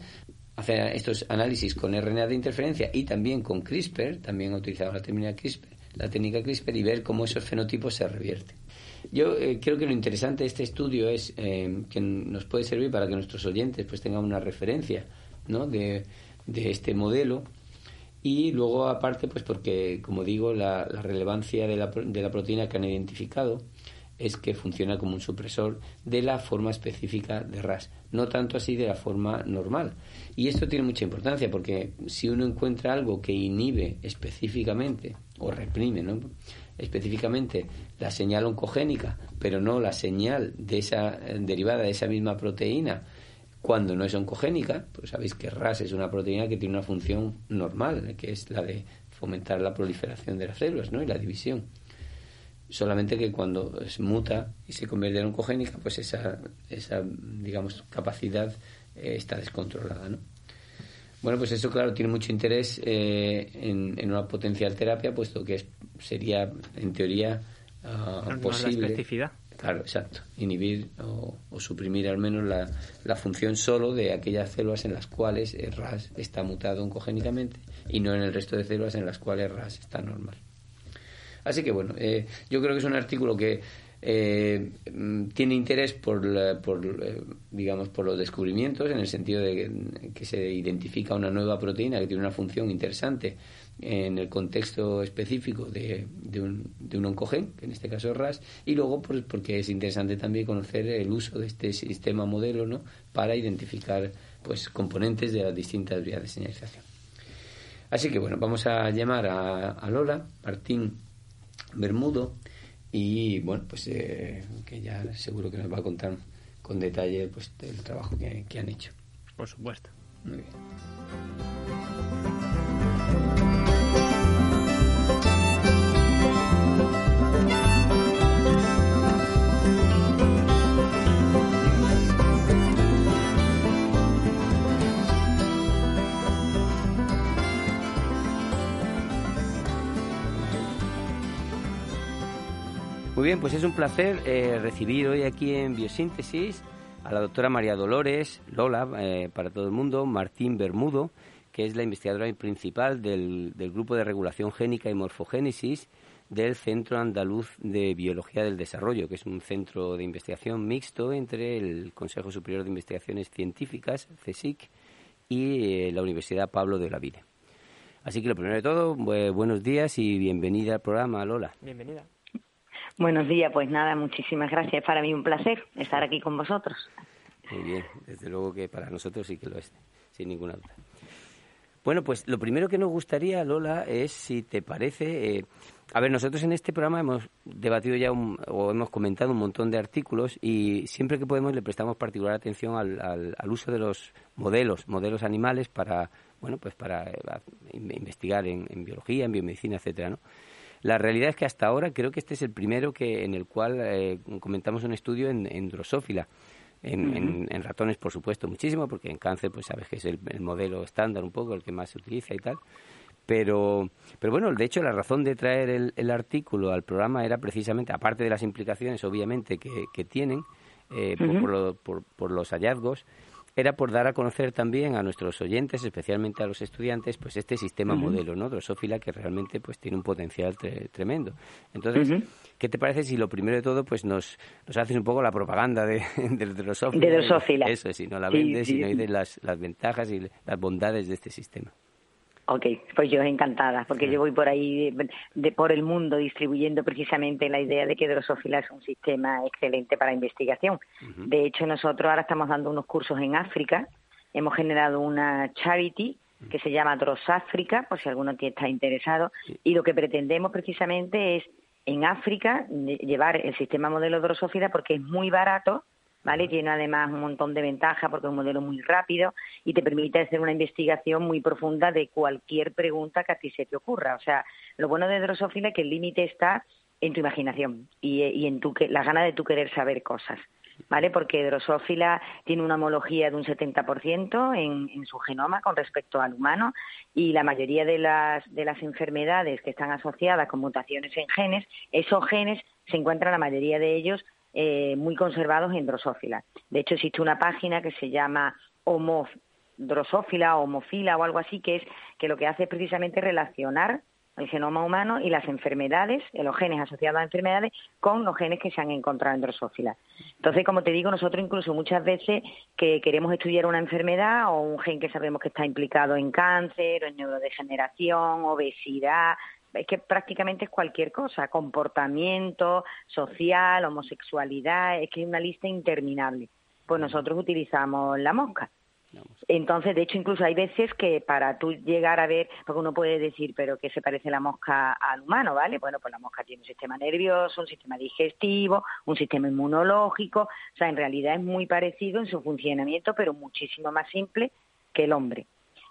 hacer estos análisis con RNA de interferencia y también con CRISPR, también ha utilizado la técnica CRISPR, la técnica CRISPR y ver cómo esos fenotipos se revierten. Yo eh, creo que lo interesante de este estudio es eh, que nos puede servir para que nuestros oyentes pues tengan una referencia de, este modelo y luego aparte pues porque como digo la, relevancia de la, de la proteína que han identificado es que funciona como un supresor de la forma específica de RAS, no tanto así de la forma normal. Y esto tiene mucha importancia porque si uno encuentra algo que inhibe específicamente o reprime, ¿no? Específicamente la señal oncogénica, pero no la señal de esa eh, derivada de esa misma proteína cuando no es oncogénica, pues sabéis que RAS es una proteína que tiene una función normal, que es la de fomentar la proliferación de las células ¿no? y la división. Solamente que cuando se muta y se convierte en oncogénica, pues esa, esa digamos, capacidad eh, está descontrolada. ¿no? Bueno, pues eso, claro, tiene mucho interés eh, en, una potencial terapia, puesto que sería, en teoría, uh, posible. especificidad. Claro, exacto. Inhibir o, suprimir al menos la, la, función solo de aquellas células en las cuales el RAS está mutado oncogénicamente y no en el resto de células en las cuales el RAS está normal. Así que bueno, eh, yo creo que es un artículo que eh, tiene interés por, eh, digamos por los descubrimientos en el sentido de que, se identifica una nueva proteína que tiene una función interesante en el contexto específico de, un, de oncogen, que en este caso RAS, y luego pues, porque es interesante también conocer el uso de este sistema modelo ¿no? para identificar pues componentes de las distintas vías de señalización. Así que bueno, vamos a llamar a Lola Martín Bermudo y bueno, pues eh, que ya seguro que nos va a contar con detalle pues el trabajo que, que han hecho. Por supuesto. Muy bien. Bien, pues es un placer eh, recibir hoy aquí en Biosíntesis a la doctora María Dolores, Lola, eh, para todo el mundo, Martín Bermudo, que es la investigadora principal del, Grupo de Regulación Génica y Morfogénesis del Centro Andaluz de Biología del Desarrollo, que es un centro de investigación mixto entre el Consejo Superior de Investigaciones Científicas, CSIC, y eh, la Universidad Pablo de Olavide. Así que lo primero de todo, buenos días y bienvenida al programa, Lola. Bienvenida. Buenos días, pues nada, muchísimas gracias. Para mí un placer estar aquí con vosotros. Muy bien, desde luego que para nosotros sí que lo es, sin ninguna duda. Bueno, pues lo primero que nos gustaría, Lola, es si te parece. Eh, a ver, nosotros en este programa hemos debatido ya o hemos comentado un montón de artículos y siempre que podemos le prestamos particular atención al, al, uso de los modelos, modelos animales para, bueno, pues para eh, investigar en, en biología, en biomedicina, etcétera, ¿no? La realidad es que hasta ahora creo que este es el primero que en el cual eh, comentamos un estudio en, drosófila. En, en, ratones, por supuesto, muchísimo, porque en cáncer, pues sabes que es el, modelo estándar un poco, el que más se utiliza y tal. Pero, pero bueno, de hecho, la razón de traer el, el artículo al programa era precisamente, aparte de las implicaciones, obviamente, que, que tienen eh, por, por, por, los hallazgos, era por dar a conocer también a nuestros oyentes, especialmente a los estudiantes, pues este sistema modelo, ¿no? Drosófila que realmente pues tiene un potencial tremendo. Entonces, ¿qué te parece si lo primero de todo pues nos, nos haces un poco la propaganda de, de Drosófila? De Drosófila. Eso, si no la vendes, si no dices las, las ventajas y las bondades de este sistema. Ok, pues yo encantada, porque yo voy por ahí, de, por el mundo, distribuyendo precisamente la idea de que Drosófila es un sistema excelente para investigación. De hecho, nosotros ahora estamos dando unos cursos en África, hemos generado una charity que se llama Drosáfrica, por si alguno está interesado, y lo que pretendemos precisamente es en África llevar el sistema modelo Drosófila porque es muy barato, ¿vale? Tiene además un montón de ventajas porque es un modelo muy rápido y te permite hacer una investigación muy profunda de cualquier pregunta que a ti se te ocurra. O sea, lo bueno de Drosophila es que el límite está en tu imaginación y, en tu, la gana de tu querer saber cosas. ¿Vale? Porque Drosophila tiene una homología de un 70% en, en su genoma con respecto al humano y la mayoría de las, de las enfermedades que están asociadas con mutaciones en genes, esos genes se encuentran la mayoría de ellos eh, muy conservados en drosófila. De hecho, existe una página que se llama Homo drosófila o homofila o algo así, que es que lo que hace es precisamente relacionar el genoma humano y las enfermedades, los genes asociados a enfermedades, con los genes que se han encontrado en drosófila. Entonces, como te digo, nosotros incluso muchas veces que queremos estudiar una enfermedad o un gen que sabemos que está implicado en cáncer o en neurodegeneración, obesidad, es que prácticamente es cualquier cosa, comportamiento social, homosexualidad, es que es una lista interminable. Pues nosotros utilizamos la mosca. Entonces, de hecho, incluso hay veces que para tú llegar a ver, porque uno puede decir, pero que se parece la mosca al humano, ¿vale? Bueno, pues la mosca tiene un sistema nervioso, un sistema digestivo, un sistema inmunológico, o sea, en realidad es muy parecido en su funcionamiento, pero muchísimo más simple que el hombre.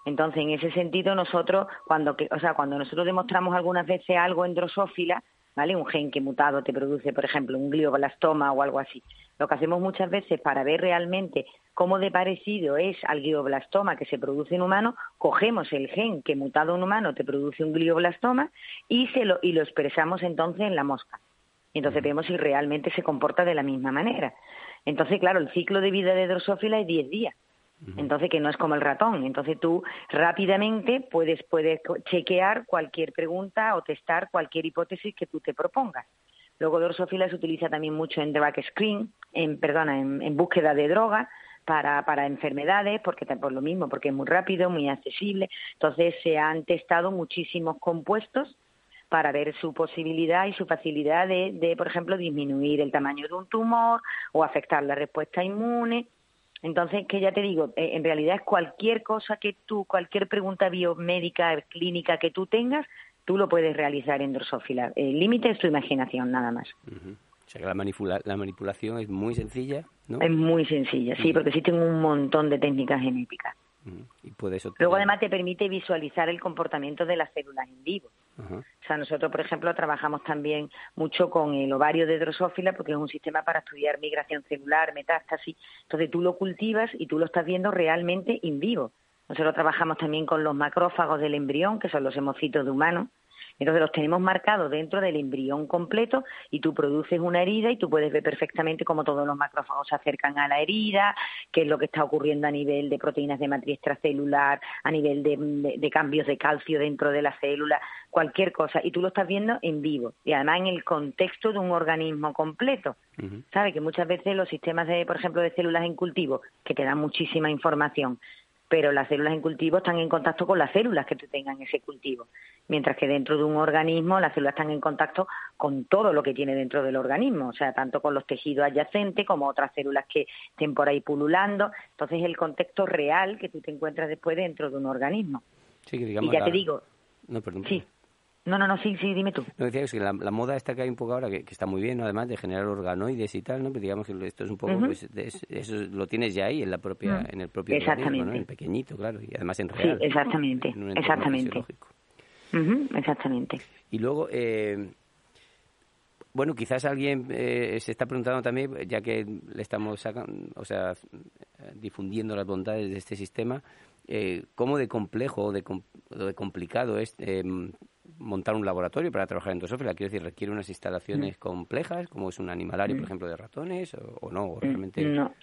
Entonces, en ese sentido, nosotros, cuando, o sea, cuando nosotros demostramos algunas veces algo en drosófila, ¿vale? Un gen que mutado te produce, por ejemplo, un glioblastoma o algo así. Lo que hacemos muchas veces para ver realmente cómo de parecido es al glioblastoma que se produce en humano, cogemos el gen que mutado en humano te produce un glioblastoma y, se lo, y lo expresamos entonces en la mosca. Entonces vemos si realmente se comporta de la misma manera. Entonces, claro, el ciclo de vida de drosófila es 10 días. Entonces, que no es como el ratón. Entonces, tú rápidamente puedes, puedes chequear cualquier pregunta o testar cualquier hipótesis que tú te propongas. Luego, Drosophila se utiliza también mucho en drug screen, en, perdona, en, búsqueda de droga para, para enfermedades, porque por lo mismo, porque es muy rápido, muy accesible. Entonces, se han testado muchísimos compuestos para ver su posibilidad y su facilidad de, de, por ejemplo, disminuir el tamaño de un tumor o afectar la respuesta inmune. Entonces, que ya te digo, eh, en realidad es cualquier cosa que tú, cualquier pregunta biomédica, clínica que tú tengas, tú lo puedes realizar en Drosophila. El límite es tu imaginación, nada más. O sea que la, la, manipulación es muy sencilla, ¿no? Es muy sencilla, sí, porque existen un montón de técnicas genéticas. Y puedes Luego además te permite visualizar el comportamiento de las células en vivo. O sea, nosotros, por ejemplo, trabajamos también mucho con el ovario de drosófila porque es un sistema para estudiar migración celular, metástasis. Entonces tú lo cultivas y tú lo estás viendo realmente en vivo. Nosotros trabajamos también con los macrófagos del embrión, que son los hemocitos de humanos, entonces los tenemos marcados dentro del embrión completo y tú produces una herida y tú puedes ver perfectamente cómo todos los macrófagos se acercan a la herida, qué es lo que está ocurriendo a nivel de proteínas de matriz extracelular, a nivel de, cambios de calcio dentro de la célula, cualquier cosa. Y tú lo estás viendo en vivo y además en el contexto de un organismo completo. ¿Sabes? Que muchas veces los sistemas, de, por ejemplo, de células en cultivo, que te dan muchísima información, pero las células en cultivo están en contacto con las células que tú tengas en ese cultivo, mientras que dentro de un organismo las células están en contacto con todo lo que tiene dentro del organismo, o sea, tanto con los tejidos adyacentes como otras células que estén por ahí pululando. Entonces, el contexto real que tú te encuentras después dentro de un organismo. Sí, que digamos y ya te digo. No, perdón. Sí. No, no, no, sí, sí, dime tú. No, decía que la, moda esta que hay un poco ahora, que, está muy bien, además de generar organoides y tal, ¿no? Pero digamos que esto es un poco, pues, eso lo tienes ya ahí en la propia, mm. en el propio exactamente. ¿no? En pequeñito, claro, y además en real. Sí, exactamente, exactamente. exactamente. Y luego, eh, bueno, quizás alguien eh, se está preguntando también, ya que le estamos sacando, o sea, difundiendo las bondades de este sistema, eh, cómo de complejo o de, de, complicado es eh, montar un laboratorio para trabajar en drosófila. Quiero decir, requiere unas instalaciones mm. complejas, como es un animalario, por mm. ejemplo, de ratones, o, no, o realmente... No,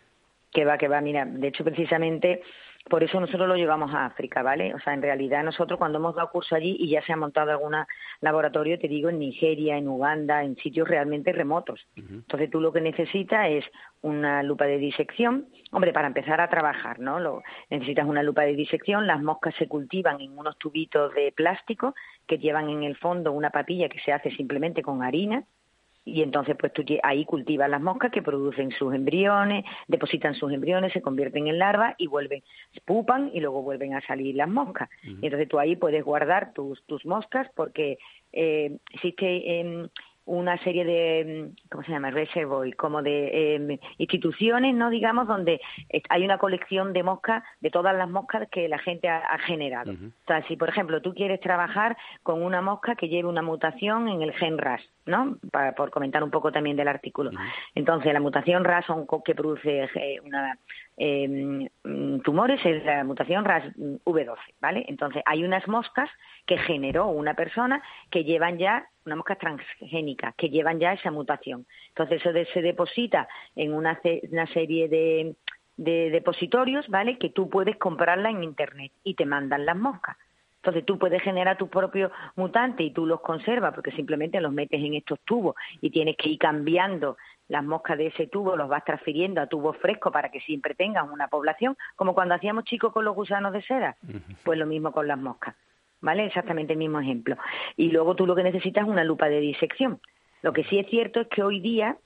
que va, que va. Mira, de hecho, precisamente por eso nosotros lo llevamos a África, ¿vale? O sea, en realidad nosotros cuando hemos dado curso allí y ya se ha montado algún laboratorio, te digo, en Nigeria, en Uganda, en sitios realmente remotos. Entonces tú lo que necesitas es una lupa de disección. Hombre, para empezar a trabajar, ¿no? Lo, necesitas una lupa de disección. Las moscas se cultivan en unos tubitos de plástico que llevan en el fondo una papilla que se hace simplemente con harina y entonces pues tú ahí cultivas las moscas que producen sus embriones, depositan sus embriones, se convierten en larvas y vuelven, pupan y luego vuelven a salir las moscas. Y entonces tú ahí puedes guardar tus, tus moscas porque eh, existe eh, una serie de, mm, ¿cómo se llama? Reservoir, como de em, instituciones, ¿no? Digamos, donde hay una colección de moscas, de todas las moscas que la gente ha, generado. O sea, si, por ejemplo, tú quieres trabajar con una mosca que lleve una mutación en el gen RAS, ¿no? Para, por comentar un poco también del artículo. Entonces, la mutación RAS son que produce eh, una, eh, tumores es la mutación RAS-V12, ¿vale? Entonces, hay unas moscas que generó una persona que llevan ya, una mosca transgénica, que llevan ya esa mutación. Entonces, eso se deposita en una, una serie de, de depositorios, ¿vale? Que tú puedes comprarla en Internet y te mandan las moscas. Entonces tú puedes generar tu propio mutante y tú los conservas porque simplemente los metes en estos tubos y tienes que ir cambiando las moscas de ese tubo, los vas transfiriendo a tubos frescos para que siempre tengan una población, como cuando hacíamos chicos con los gusanos de seda, pues lo mismo con las moscas, ¿vale? Exactamente el mismo ejemplo. Y luego tú lo que necesitas es una lupa de disección. Lo que sí es cierto es que hoy día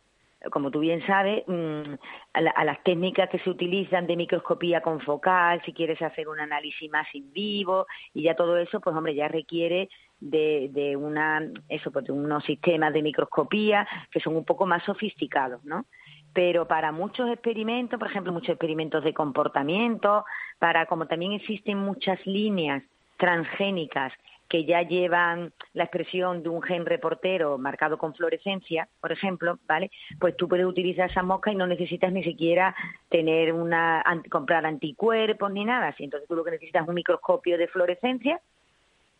como tú bien sabes, mm, a, las técnicas que se utilizan de microscopía confocal, si quieres hacer un análisis más in vivo y ya todo eso, pues hombre, ya requiere de, de una, eso, pues de unos sistemas de microscopía que son un poco más sofisticados, ¿no? Pero para muchos experimentos, por ejemplo, muchos experimentos de comportamiento, para como también existen muchas líneas transgénicas que ya llevan la expresión de un gen reportero marcado con fluorescencia, por ejemplo, ¿vale? Pues tú puedes utilizar esa mosca y no necesitas ni siquiera tener una comprar anticuerpos ni nada, entonces tú lo que necesitas es un microscopio de fluorescencia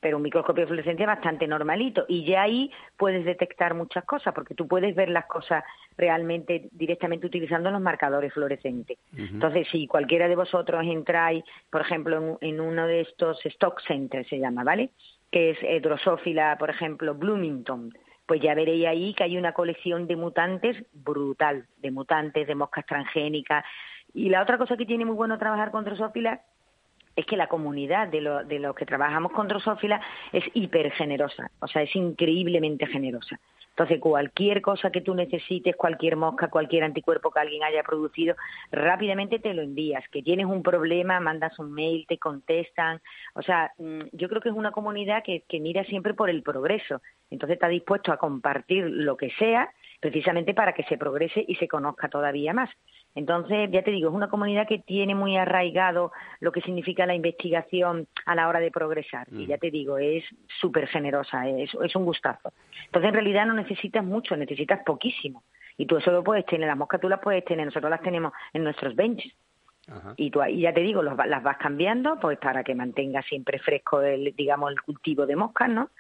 pero un microscopio de fluorescencia bastante normalito. Y ya ahí puedes detectar muchas cosas, porque tú puedes ver las cosas realmente directamente utilizando los marcadores fluorescentes. Entonces, si cualquiera de vosotros entráis, por ejemplo, en, uno de estos stock centers, se llama, ¿vale? Que es Drosófila, por ejemplo, Bloomington, pues ya veréis ahí que hay una colección de mutantes brutal, de mutantes, de moscas transgénicas. Y la otra cosa que tiene muy bueno trabajar con Drosófila es que la comunidad de, de los que trabajamos con drosófila es hiper generosa, o sea, es increíblemente generosa. Entonces, cualquier cosa que tú necesites, cualquier mosca, cualquier anticuerpo que alguien haya producido, rápidamente te lo envías. Que tienes un problema, mandas un mail, te contestan. O sea, mm, yo creo que es una comunidad que, que mira siempre por el progreso. Entonces, está dispuesto a compartir lo que sea precisamente para que se progrese y se conozca todavía más. Entonces, ya te digo, es una comunidad que tiene muy arraigado lo que significa la investigación a la hora de progresar. Y mm. ya te digo, es súper generosa, es, es un gustazo. Entonces, en realidad no necesitas mucho, necesitas poquísimo. Y tú eso lo puedes tener, las moscas tú las puedes tener, nosotros las tenemos en nuestros benches. Y tú y ya te digo, las vas cambiando pues para que mantenga siempre fresco el, digamos, el cultivo de moscas, ¿no?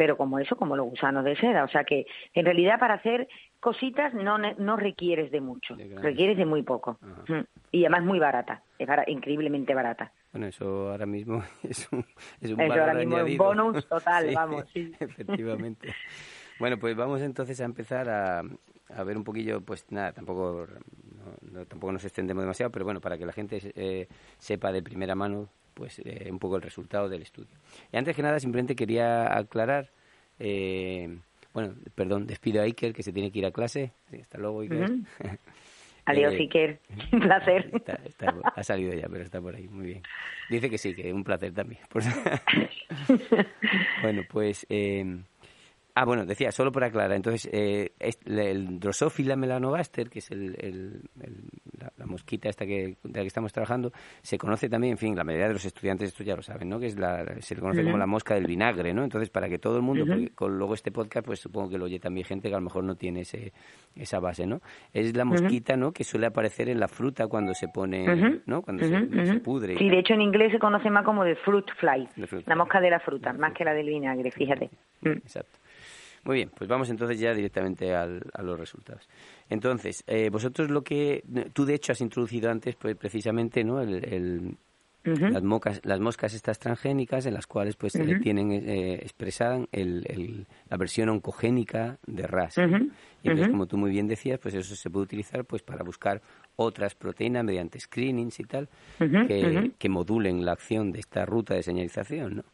Pero como eso, como los gusanos de seda. O sea que en realidad para hacer cositas no, no requieres de mucho, requieres de muy poco. Mm. Y además muy barata, es increíblemente barata. Bueno, eso ahora mismo es un, es un Eso ahora mismo es un bonus total, vamos. Sí. Efectivamente. bueno, pues vamos entonces a empezar a, a ver un poquillo, pues nada, tampoco, tampoco nos extendemos demasiado, pero bueno, para que la gente eh, sepa de primera mano pues eh, un poco el resultado del estudio. Y antes que nada, simplemente quería aclarar, eh, bueno, perdón, despido a Iker, que se tiene que ir a clase. hasta luego, Iker. Adiós, eh, Iker. Un placer. ha salido ya, pero está por ahí. Muy bien. Dice que sí, que un placer también. bueno, pues... Ah, bueno, decía, solo para aclarar, entonces, eh, el Drosophila melanogaster, que es el, el, la, mosquita esta que, de la que estamos trabajando, se conoce también, en fin, la mayoría de los estudiantes esto ya lo saben, ¿no? Que es la, se le conoce como la mosca del vinagre, ¿no? Entonces, para que todo el mundo, con luego este podcast, pues supongo que lo oye también gente que a lo mejor no tiene ese, esa base, ¿no? Es la mosquita, ¿no? Que suele aparecer en la fruta cuando se pone, ¿no? Cuando se, pudre. Sí, de hecho en inglés se conoce más como de fruit fly, la mosca de la fruta, más que la del vinagre, fíjate. Mm. Exacto. Muy bien, pues vamos entonces ya directamente al, a los resultados. Entonces, eh, vosotros lo que tú de hecho has introducido antes, pues precisamente, ¿no? El, las, moscas, las moscas estas transgénicas en las cuales pues tienen eh, expresadan el, la versión oncogénica de RAS. Y entonces, como tú muy bien decías, pues eso se puede utilizar pues para buscar otras proteínas mediante screenings y tal que, que modulen la acción de esta ruta de señalización, ¿no?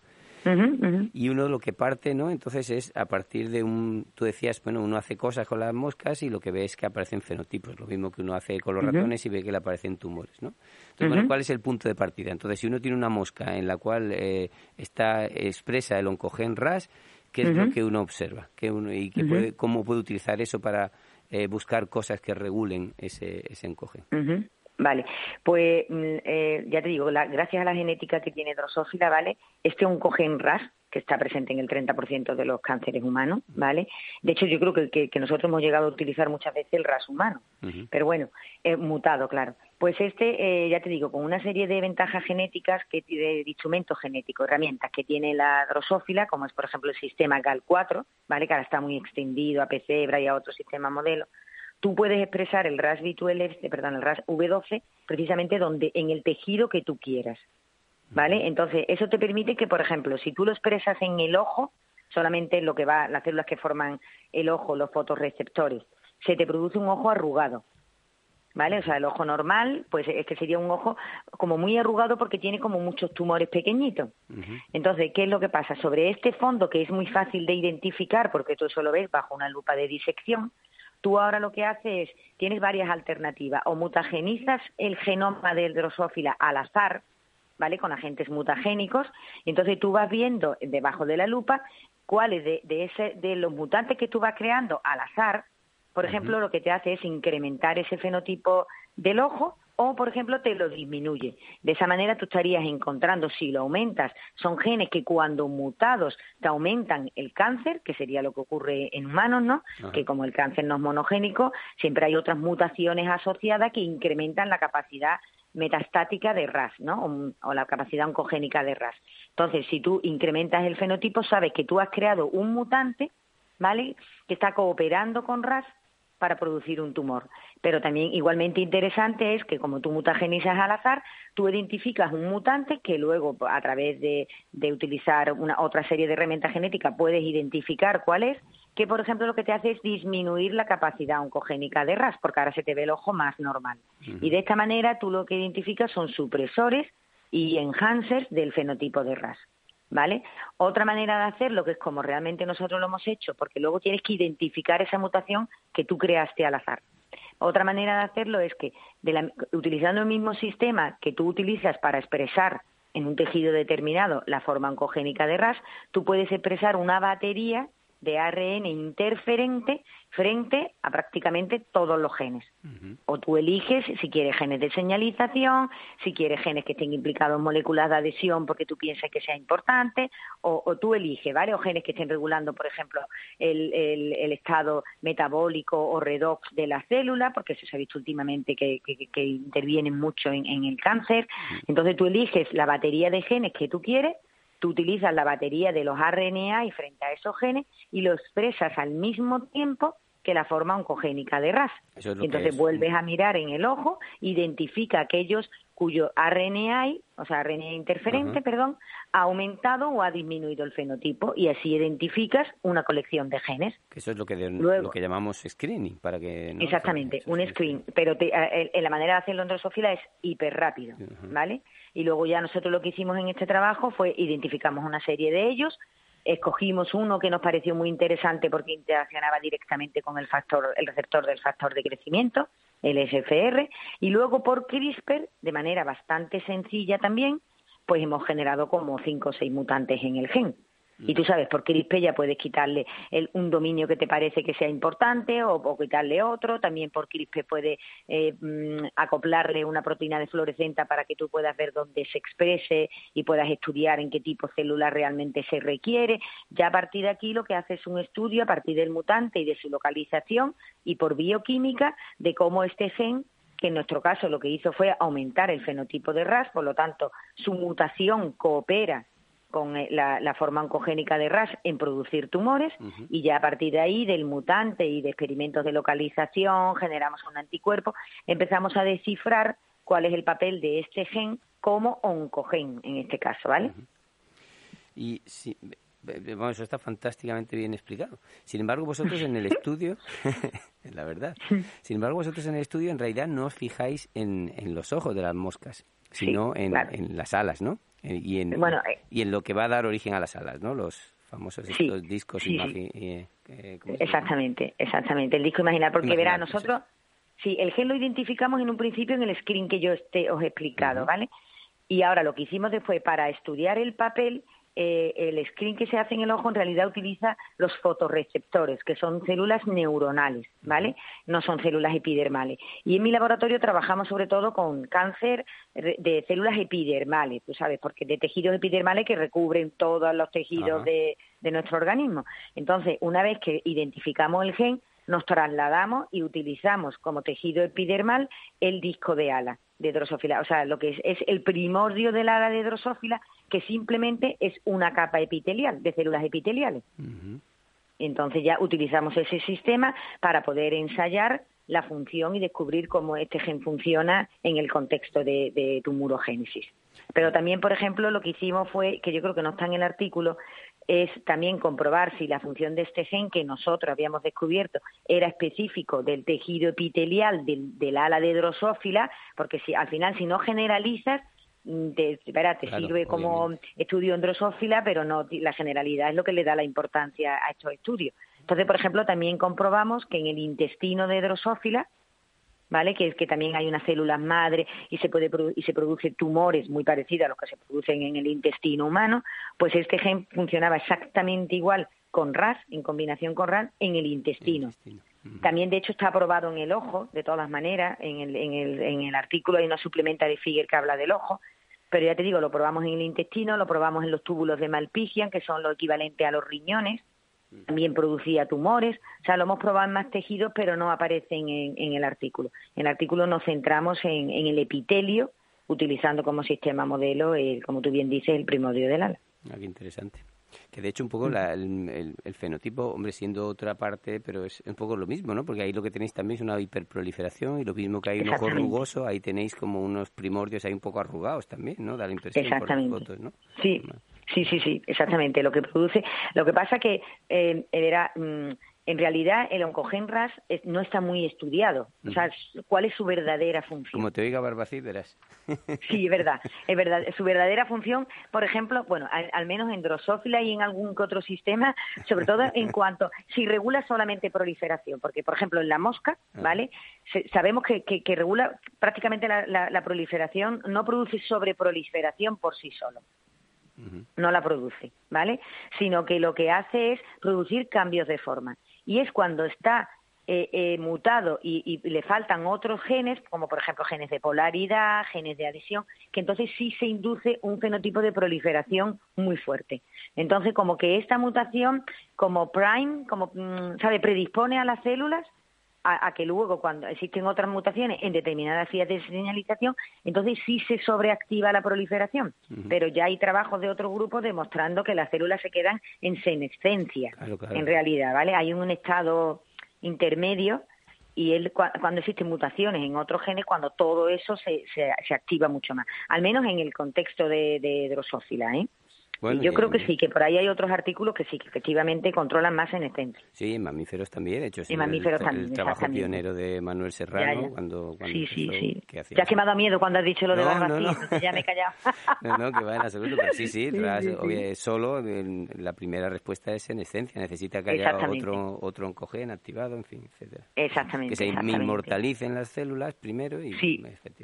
Y uno lo que parte, ¿no? Entonces es a partir de un, tú decías, bueno, uno hace cosas con las moscas y lo que ve es que aparecen fenotipos, lo mismo que uno hace con los ratones y ve que le aparecen tumores, ¿no? Entonces, bueno, ¿cuál es el punto de partida? Entonces, si uno tiene una mosca en la cual eh, está expresa el oncogen RAS, ¿qué es lo que uno observa? ¿Qué uno, ¿Y qué puede, cómo puede utilizar eso para eh, buscar cosas que regulen ese, ese oncogen? Vale, pues mm, eh, ya te digo, gracias a la genética que tiene Drosófila, ¿vale? Este oncogen RAS, que está presente en el 30% de los cánceres humanos, ¿vale? De hecho, yo creo que, que, nosotros hemos llegado a utilizar muchas veces el RAS humano, pero bueno, eh, mutado, claro. Pues este, eh, ya te digo, con una serie de ventajas genéticas, que de instrumentos genéticos, herramientas que tiene la drosófila, como es, por ejemplo, el sistema GAL4, ¿vale? Que ahora está muy extendido a Pecebra y a otros sistemas modelo tú puedes expresar el RAS V12, perdón, el RAS V12 precisamente donde en el tejido que tú quieras. ¿Vale? Entonces, eso te permite que, por ejemplo, si tú lo expresas en el ojo, solamente lo que va, las células que forman el ojo, los fotorreceptores, se te produce un ojo arrugado. ¿Vale? O sea, el ojo normal, pues es que sería un ojo como muy arrugado porque tiene como muchos tumores pequeñitos. Entonces, ¿qué es lo que pasa? Sobre este fondo, que es muy fácil de identificar, porque tú eso lo ves bajo una lupa de disección, Tú ahora lo que haces es, tienes varias alternativas, o mutagenizas el genoma del drosófila al azar, ¿vale? Con agentes mutagénicos, y entonces tú vas viendo debajo de la lupa cuáles de, ese, de los mutantes que tú vas creando al azar, por ejemplo, lo que te hace es incrementar ese fenotipo del ojo o, por ejemplo, te lo disminuye. De esa manera tú estarías encontrando, si lo aumentas, son genes que cuando mutados te aumentan el cáncer, que sería lo que ocurre en humanos, ¿no? Que como el cáncer no es monogénico, siempre hay otras mutaciones asociadas que incrementan la capacidad metastática de RAS, ¿no? O, la capacidad oncogénica de RAS. Entonces, si tú incrementas el fenotipo, sabes que tú has creado un mutante, ¿vale? Que está cooperando con RAS para producir un tumor. Pero también igualmente interesante es que como tú mutagenizas al azar, tú identificas un mutante que luego a través de, utilizar una otra serie de herramientas genéticas puedes identificar cuál es, que por ejemplo lo que te hace es disminuir la capacidad oncogénica de RAS, porque ahora se te ve el ojo más normal. Y de esta manera tú lo que identificas son supresores y enhancers del fenotipo de RAS. ¿Vale? Otra manera de hacerlo, que es como realmente nosotros lo hemos hecho, porque luego tienes que identificar esa mutación que tú creaste al azar. Otra manera de hacerlo es que, utilizando el mismo sistema que tú utilizas para expresar en un tejido determinado la forma oncogénica de RAS, tú puedes expresar una batería de ARN interferente frente a prácticamente todos los genes. O tú eliges si quieres genes de señalización, si quieres genes que estén implicados en moléculas de adhesión porque tú piensas que sea importante, o, tú eliges, ¿vale? O genes que estén regulando, por ejemplo, el, estado metabólico o redox de la célula, porque eso se ha visto últimamente que, intervienen mucho en, en el cáncer. Entonces tú eliges la batería de genes que tú quieres tú utilizas la batería de los RNA y frente a esos genes y lo expresas al mismo tiempo que la forma oncogénica de RAS. Entonces vuelves a mirar en el ojo, identifica aquellos cuyo RNA, o sea, RNA interferente, perdón, ha aumentado o ha disminuido el fenotipo y así identificas una colección de genes. eso es lo que, lo que llamamos screening, para que... exactamente, un screen, pero eh, la manera de hacerlo en drosófila es hiper rápido, ¿vale? Y luego ya nosotros lo que hicimos en este trabajo fue identificamos una serie de ellos, escogimos uno que nos pareció muy interesante porque interaccionaba directamente con el factor, el receptor del factor de crecimiento, el SFR, y luego por CRISPR, de manera bastante sencilla también, pues hemos generado como cinco o seis mutantes en el gen. Y tú sabes, por CRISPR ya puedes quitarle el, un dominio que te parece que sea importante o, quitarle otro. También por CRISPR puedes eh, mm, acoplarle una proteína de fluorescenta para que tú puedas ver dónde se exprese y puedas estudiar en qué tipo celular realmente se requiere. Ya a partir de aquí lo que hace es un estudio a partir del mutante y de su localización y por bioquímica de cómo este gen que en nuestro caso lo que hizo fue aumentar el fenotipo de RAS, por lo tanto su mutación coopera con eh, la, forma oncogénica de RAS en producir tumores y ya a partir de ahí del mutante y de experimentos de localización generamos un anticuerpo, empezamos a descifrar cuál es el papel de este gen como oncogen en este caso, ¿vale? Y si, bueno, eso está fantásticamente bien explicado. Sin embargo, vosotros en el estudio, la verdad, sin embargo, vosotros en el estudio en realidad no os fijáis en, en los ojos de las moscas, sino en, en, las alas, ¿no? Eh, y en, eh, y en lo que va a dar origen a las alas, ¿no? Los famosos estos discos eh, Exactamente, exactamente. El disco imaginar, porque verá, nosotros, sí, el gen lo identificamos en un principio en el screen que yo este, os he explicado, ¿vale? Y ahora lo que hicimos después para estudiar el papel eh, el screen que se hace en el ojo en realidad utiliza los fotorreceptores, que son células neuronales, ¿vale? No son células epidermales. Y en mi laboratorio trabajamos sobre todo con cáncer de células epidermales, tú sabes, porque de tejidos epidermales que recubren todos los tejidos de, de nuestro organismo. Entonces, una vez que identificamos el gen, nos trasladamos y utilizamos como tejido epidermal el disco de ala de drosófila, o sea, lo que es, es el primordio del ala de drosófila, que simplemente es una capa epitelial, de células epiteliales. Entonces ya utilizamos ese sistema para poder ensayar la función y descubrir cómo este gen funciona en el contexto de, de tumorogénesis. Pero también, por ejemplo, lo que hicimos fue, que yo creo que no está en el artículo, es también comprobar si la función de este gen que nosotros habíamos descubierto era específico del tejido epitelial del, ala de drosófila, porque si al final si no generalizas mm, te, te sirve como estudio en drosófila, pero no la generalidad es lo que le da la importancia a estos estudios. Entonces, por ejemplo, también comprobamos que en el intestino de drosófila ¿vale? Que, que también hay unas células madre y se puede y se producen tumores muy parecidos a los que se producen en el intestino humano, pues este gen funcionaba exactamente igual con RAS, en combinación con RAS, en el intestino. También, de hecho, está aprobado en el ojo, de todas maneras, en el, en el, en el artículo hay una suplementa de Figuer que habla del ojo, pero ya te digo, lo probamos en el intestino, lo probamos en los túbulos de Malpighian, que son lo equivalente a los riñones, también producía tumores, o sea, lo hemos probado en más tejidos, pero no aparecen en, el artículo. En el artículo nos centramos en, el epitelio, utilizando como sistema modelo, el, como tú bien dices, el primordio del ala. Ah, qué interesante. Que de hecho un poco el, fenotipo, hombre, siendo otra parte, pero es un poco lo mismo, ¿no? Porque ahí lo que tenéis también es una hiperproliferación y lo mismo que hay un ojo rugoso, ahí tenéis como unos primordios ahí un poco arrugados también, ¿no? Da la impresión por las fotos, ¿no? Sí, Sí, sí, sí, exactamente. Lo que produce, lo que pasa que eh, era, mm, en realidad el oncogen RAS no está muy estudiado. O sea, ¿cuál es su verdadera función? Como te oiga Barbacid, verás. Sí, es verdad. Es verdad. Su verdadera función, por ejemplo, bueno, al, menos en drosófila y en algún otro sistema, sobre todo en cuanto, si regula solamente proliferación, porque, por ejemplo, en la mosca, ah. ¿vale? sabemos que, que, regula prácticamente la, la proliferación, no produce sobreproliferación por sí solo no la produce, ¿vale? Sino que lo que hace es producir cambios de forma. Y es cuando está eh, eh, mutado y, le faltan otros genes, como por ejemplo genes de polaridad, genes de adhesión, que entonces sí se induce un fenotipo de proliferación muy fuerte. Entonces, como que esta mutación, como prime, como, mm, ¿sabe?, predispone a las células a, que luego cuando existen otras mutaciones en determinadas vías de señalización, entonces sí se sobreactiva la proliferación. Pero ya hay trabajos de otros grupos demostrando que las células se quedan en senescencia, en realidad, ¿vale? Hay un estado intermedio y él, cuando existen mutaciones en otros genes, cuando todo eso se, se, activa mucho más, al menos en el contexto de, de drosófila, ¿eh? Yo creo que sí, que por ahí hay otros artículos que sí, que efectivamente controlan más en esencia. Sí, en mamíferos también, hecho. En mamíferos el, también, el trabajo pionero de Manuel Serrano, Cuando, Sí, sí, sí. Ya que me ha dado miedo cuando has dicho lo de no, no, no. ya me he callado. no, no, que va en absoluto, pero sí, sí, sí, solo la primera respuesta es en esencia, necesita que haya otro, otro oncogen activado, en fin, etcétera. Exactamente. Que se inmortalicen las células primero y... Sí,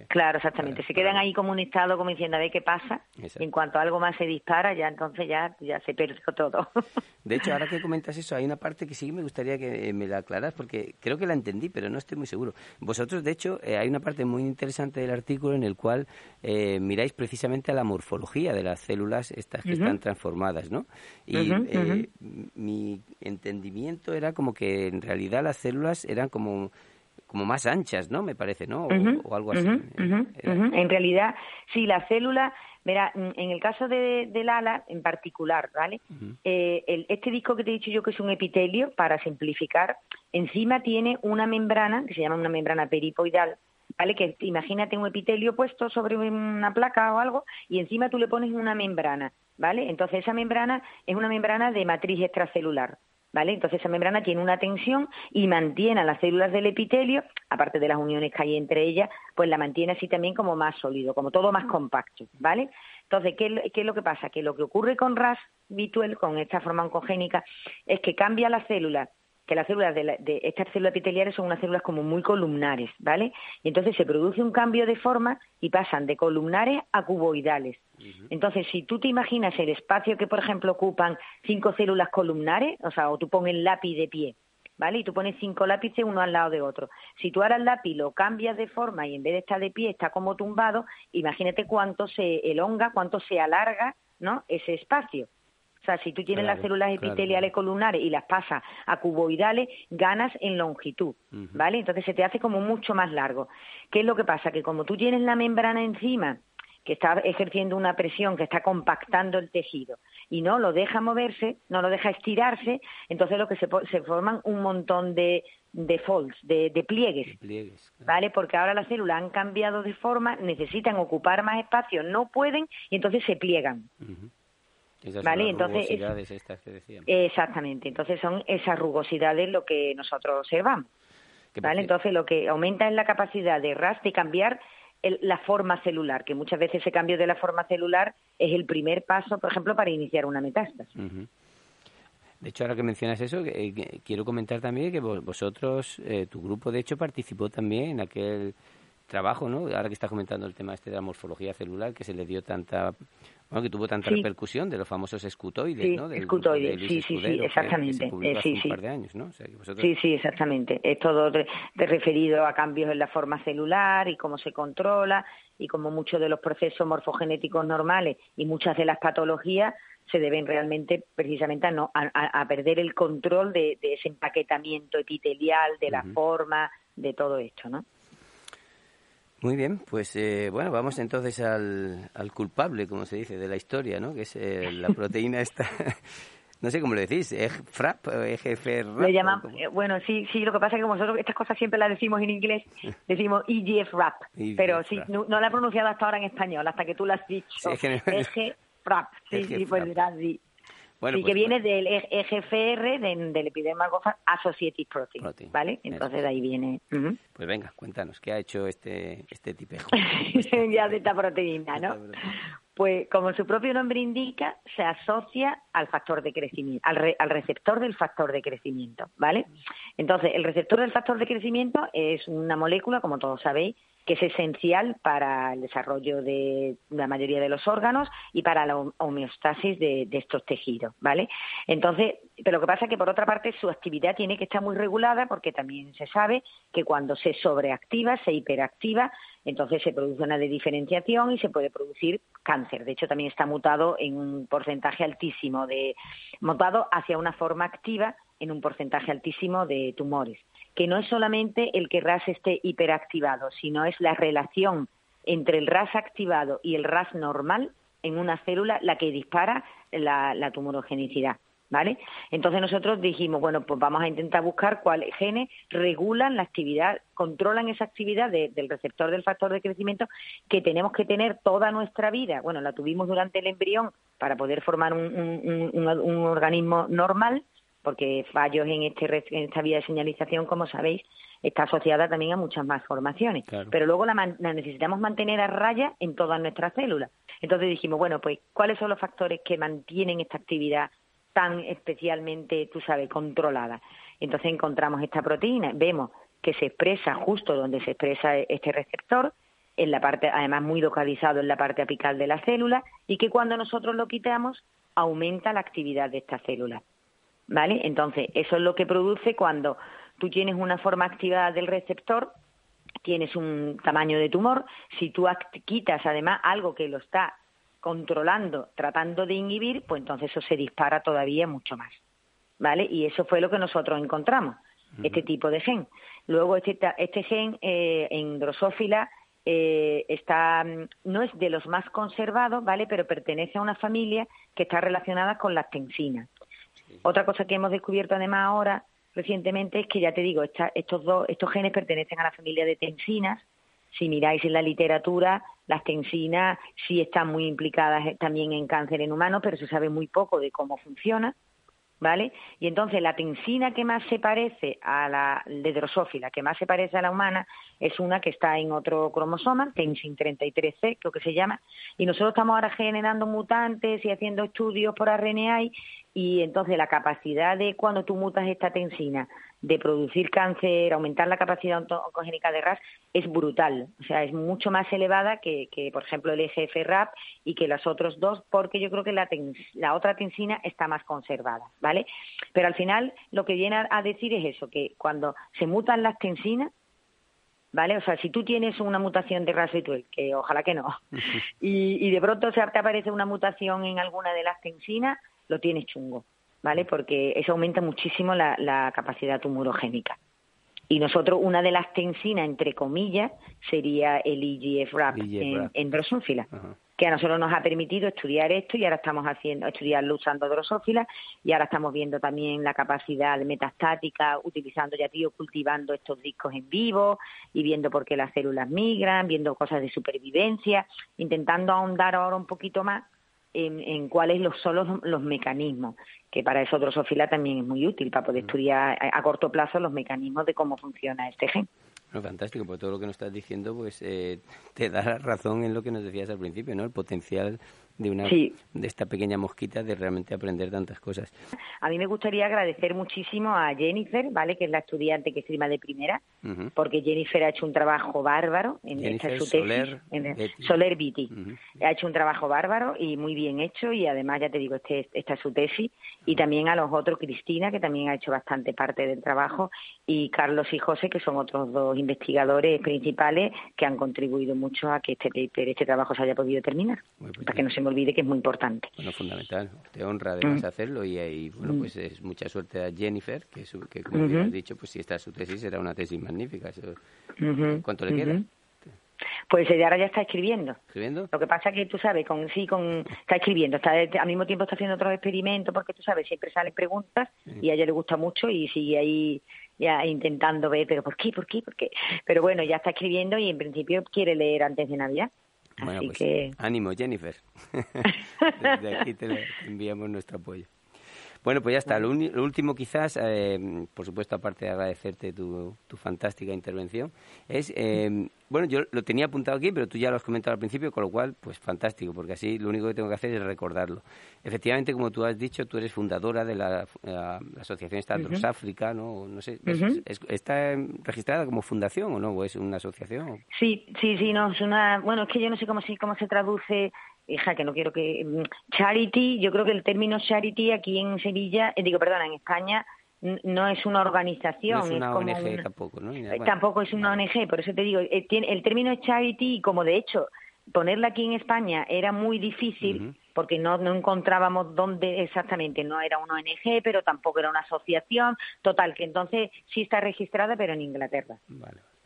claro, exactamente. se quedan ahí como un estado, como diciendo, a ver qué pasa, y en cuanto algo más se dispara, ya ya entonces ya, ya se perdió todo. De hecho, ahora que comentas eso, hay una parte que sí me gustaría que me la aclaras, porque creo que la entendí, pero no estoy muy seguro. Vosotros, de hecho, eh, hay una parte muy interesante del artículo en el cual eh, miráis precisamente a la morfología de las células estas que están transformadas, ¿no? Y eh, mi entendimiento era como que en realidad las células eran como como más anchas, ¿no? Me parece, ¿no? O, algo así. En realidad, sí, la célula, mira, en el caso de, del ala en particular, ¿vale? Eh, el, este disco que te he dicho yo que es un epitelio, para simplificar, encima tiene una membrana, que se llama una membrana peripoidal, ¿vale? Que imagínate un epitelio puesto sobre una placa o algo y encima tú le pones una membrana, ¿vale? Entonces esa membrana es una membrana de matriz extracelular, ¿vale? Entonces esa membrana tiene una tensión y mantiene a las células del epitelio, aparte de las uniones que hay entre ellas, pues la mantiene así también como más sólido, como todo más compacto, ¿vale? Entonces, ¿qué, es lo que pasa? Que lo que ocurre con RAS bituel, con esta forma oncogénica, es que cambia la célula que las células de, de, estas células epiteliales son unas células como muy columnares, ¿vale? Y entonces se produce un cambio de forma y pasan de columnares a cuboidales. Entonces, si tú te imaginas el espacio que, por ejemplo, ocupan cinco células columnares, o sea, o tú pones el lápiz de pie, ¿vale? Y tú pones cinco lápices uno al lado de otro. Si tú ahora el lápiz lo cambias de forma y en vez de estar de pie está como tumbado, imagínate cuánto se elonga, cuánto se alarga, ¿no? Ese espacio. O sea, si tú tienes las células epiteliales columnares y las pasas a cuboidales, ganas en longitud, ¿vale? Entonces se te hace como mucho más largo. ¿Qué es lo que pasa? Que como tú tienes la membrana encima, que está ejerciendo una presión, que está compactando el tejido y no lo deja moverse, no lo deja estirarse, entonces lo que se, se forman un montón de, de folds, de, pliegues, ¿vale? Porque ahora las células han cambiado de forma, necesitan ocupar más espacio, no pueden y entonces se pliegan. ¿Vale? Entonces, estas que decíamos. Exactamente. Entonces son esas rugosidades lo que nosotros observamos. ¿Vale? Entonces lo que aumenta es la capacidad de RAS de cambiar la forma celular, que muchas veces ese cambio de la forma celular es el primer paso, por ejemplo, para iniciar una metástasis. De hecho, ahora que mencionas eso, quiero comentar también que vosotros, eh, tu grupo, de hecho, participó también en aquel trabajo, ¿no? Ahora que estás comentando el tema este de la morfología celular, que se le dio tanta bueno, que tuvo tanta repercusión de los famosos escutoides, sí, ¿no? escutoides, sí, sí, sí, exactamente. Eh, sí, sí. Un par de años, ¿no? Sí, sí, exactamente. Es todo de, referido a cambios en la forma celular y cómo se controla y cómo muchos de los procesos morfogenéticos normales y muchas de las patologías se deben realmente precisamente a, no, a, perder el control de, de, ese empaquetamiento epitelial, de la forma, de todo esto, ¿no? Muy bien, pues eh, bueno, vamos entonces al, al, culpable, como se dice, de la historia, ¿no? Que es eh, la proteína esta, no sé cómo le decís, EGFRAP, EGFR. Le llamamos, eh, bueno, sí, sí, lo que pasa es que nosotros estas cosas siempre las decimos en inglés, decimos EGFRAP, pero sí, no, la he pronunciado hasta ahora en español, hasta que tú lo has dicho. Sí, EGFRAP, sí, sí, pues dirás, sí sí, que pues, viene del EGFR, del Epidermal Growth Associated Protein, ¿vale? Entonces de ahí viene. Pues venga, cuéntanos, ¿qué ha hecho este, este tipejo? ya de esta proteína, ¿no? Pues como su propio nombre indica, se asocia al factor de crecimiento, al, al, receptor del factor de crecimiento, ¿vale? Entonces, el receptor del factor de crecimiento es una molécula, como todos sabéis, que es esencial para el desarrollo de la mayoría de los órganos y para la homeostasis de, estos tejidos, ¿vale? Entonces, pero lo que pasa es que por otra parte su actividad tiene que estar muy regulada porque también se sabe que cuando se sobreactiva, se hiperactiva, entonces se produce una diferenciación y se puede producir cáncer. De hecho, también está mutado en un porcentaje altísimo de mutado hacia una forma activa en un porcentaje altísimo de tumores que no es solamente el que RAS esté hiperactivado, sino es la relación entre el RAS activado y el RAS normal en una célula la que dispara la, tumorogenicidad. ¿Vale? Entonces nosotros dijimos, bueno, pues vamos a intentar buscar cuáles genes regulan la actividad, controlan esa actividad del receptor del factor de crecimiento que tenemos que tener toda nuestra vida. Bueno, la tuvimos durante el embrión para poder formar un organismo normal, porque fallos en, este, en esta vía de señalización, como sabéis, está asociada también a muchas más formaciones. Pero luego la, necesitamos mantener a raya en todas nuestras células. Entonces dijimos, bueno, pues, ¿cuáles son los factores que mantienen esta actividad tan especialmente, tú sabes, controlada? Entonces encontramos esta proteína, vemos que se expresa justo donde se expresa este receptor, en la parte, además muy localizado en la parte apical de la célula, y que cuando nosotros lo quitamos aumenta la actividad de esta célula. ¿Vale? Entonces, eso es lo que produce cuando tú tienes una forma activada del receptor, tienes un tamaño de tumor, si tú quitas además algo que lo está controlando, tratando de inhibir, pues entonces eso se dispara todavía mucho más. ¿Vale? Y eso fue lo que nosotros encontramos, este tipo de gen. Luego, este, este gen eh, en drosófila eh, está, no es de los más conservados, ¿vale? Pero pertenece a una familia que está relacionada con las tensinas. Otra cosa que hemos descubierto además ahora recientemente es que ya te digo, estos dos, estos genes pertenecen a la familia de tensinas. Si miráis en la literatura, las tensinas sí están muy implicadas también en cáncer en humanos, pero se sabe muy poco de cómo funciona. ¿vale? Y entonces la tensina que más se parece a la de drosófila, que más se parece a la humana, es una que está en otro cromosoma, tensin 33C, creo que se llama, y nosotros estamos ahora generando mutantes y haciendo estudios por RNA y entonces la capacidad de cuando tú mutas esta tensina de producir cáncer, aumentar la capacidad oncogénica de RAS es brutal. O sea, es mucho más elevada que, por ejemplo, el EGF-RAP y que las otros dos, porque yo creo que la, la otra tensina está más conservada, ¿vale? Pero al final lo que viene a decir es eso, que cuando se mutan las tensinas, ¿vale? O sea, si tú tienes una mutación de ras que ojalá que no, y, y de pronto se te aparece una mutación en alguna de las tensinas, lo tienes chungo. ¿Vale? Porque eso aumenta muchísimo la, capacidad tumorogénica. Y nosotros, una de las tensinas, entre comillas, sería el IGF-RAP en, en, drosófila, que a nosotros nos ha permitido estudiar esto y ahora estamos haciendo, estudiarlo usando drosófila y ahora estamos viendo también la capacidad metastática, utilizando ya tío, cultivando estos discos en vivo y viendo por qué las células migran, viendo cosas de supervivencia, intentando ahondar ahora un poquito más en, cuáles son los, mecanismos, que para eso drosofila también es muy útil, para poder mm. estudiar a, corto plazo los mecanismos de cómo funciona este gen. fantástico, por todo lo que nos estás diciendo, pues eh, te da razón en lo que nos decías al principio, ¿no? El potencial de una de esta pequeña mosquita de realmente aprender tantas cosas. A mí me gustaría agradecer muchísimo a Jennifer, ¿vale? Que es la estudiante que firma de primera, porque Jennifer ha hecho un trabajo bárbaro en esta su tesis, Soler, en Soler Viti. Ha hecho un trabajo bárbaro y muy bien hecho y además ya te digo, este, esta es su tesis y también a los otros Cristina, que también ha hecho bastante parte del trabajo y Carlos y José, que son otros dos investigadores principales que han contribuido mucho a que este paper, este trabajo se haya podido terminar, pues para que no se me olvide que es muy importante. Bueno, fundamental. Te honra además mm. hacerlo y, y, bueno, mm. pues es mucha suerte a Jennifer, que, que como uh has dicho, pues si está su tesis será una tesis magnífica. ¿Cuánto le queda? Pues ella ahora ya está escribiendo. ¿Escribiendo? Lo que pasa es que tú sabes, con sí, con está escribiendo, está al mismo tiempo está haciendo otros experimentos porque tú sabes, siempre salen preguntas y a ella le gusta mucho y sigue ahí ya intentando ver, pero ¿por qué? ¿Por qué? ¿Por qué? Pero bueno, ya está escribiendo y en principio quiere leer antes de Navidad. Bueno, pues ánimo, Jennifer. Desde aquí te enviamos nuestro apoyo. Bueno, pues ya está. Lo, último quizás, eh, por supuesto, aparte de agradecerte tu, tu fantástica intervención, es, eh, bueno, yo lo tenía apuntado aquí, pero tú ya lo has comentado al principio, con lo cual, pues fantástico, porque así lo único que tengo que hacer es recordarlo. Efectivamente, como tú has dicho, tú eres fundadora de la, asociación Estados África, ¿no? No sé, ¿está registrada como fundación o no? ¿O es una asociación? Sí, sí, sí, no, es una, bueno, es que yo no sé cómo, cómo se traduce hija, que no quiero que... Mm, charity, yo creo que el término charity aquí en Sevilla, eh, digo, perdona, en España no es una organización. No es una ONG tampoco, ¿no? Tampoco es una ONG, por eso te digo, eh, el, término es charity y como de hecho ponerla aquí en España era muy difícil porque no, no encontrábamos dónde exactamente, no era una ONG, pero tampoco era una asociación, total, que entonces sí está registrada, pero en Inglaterra,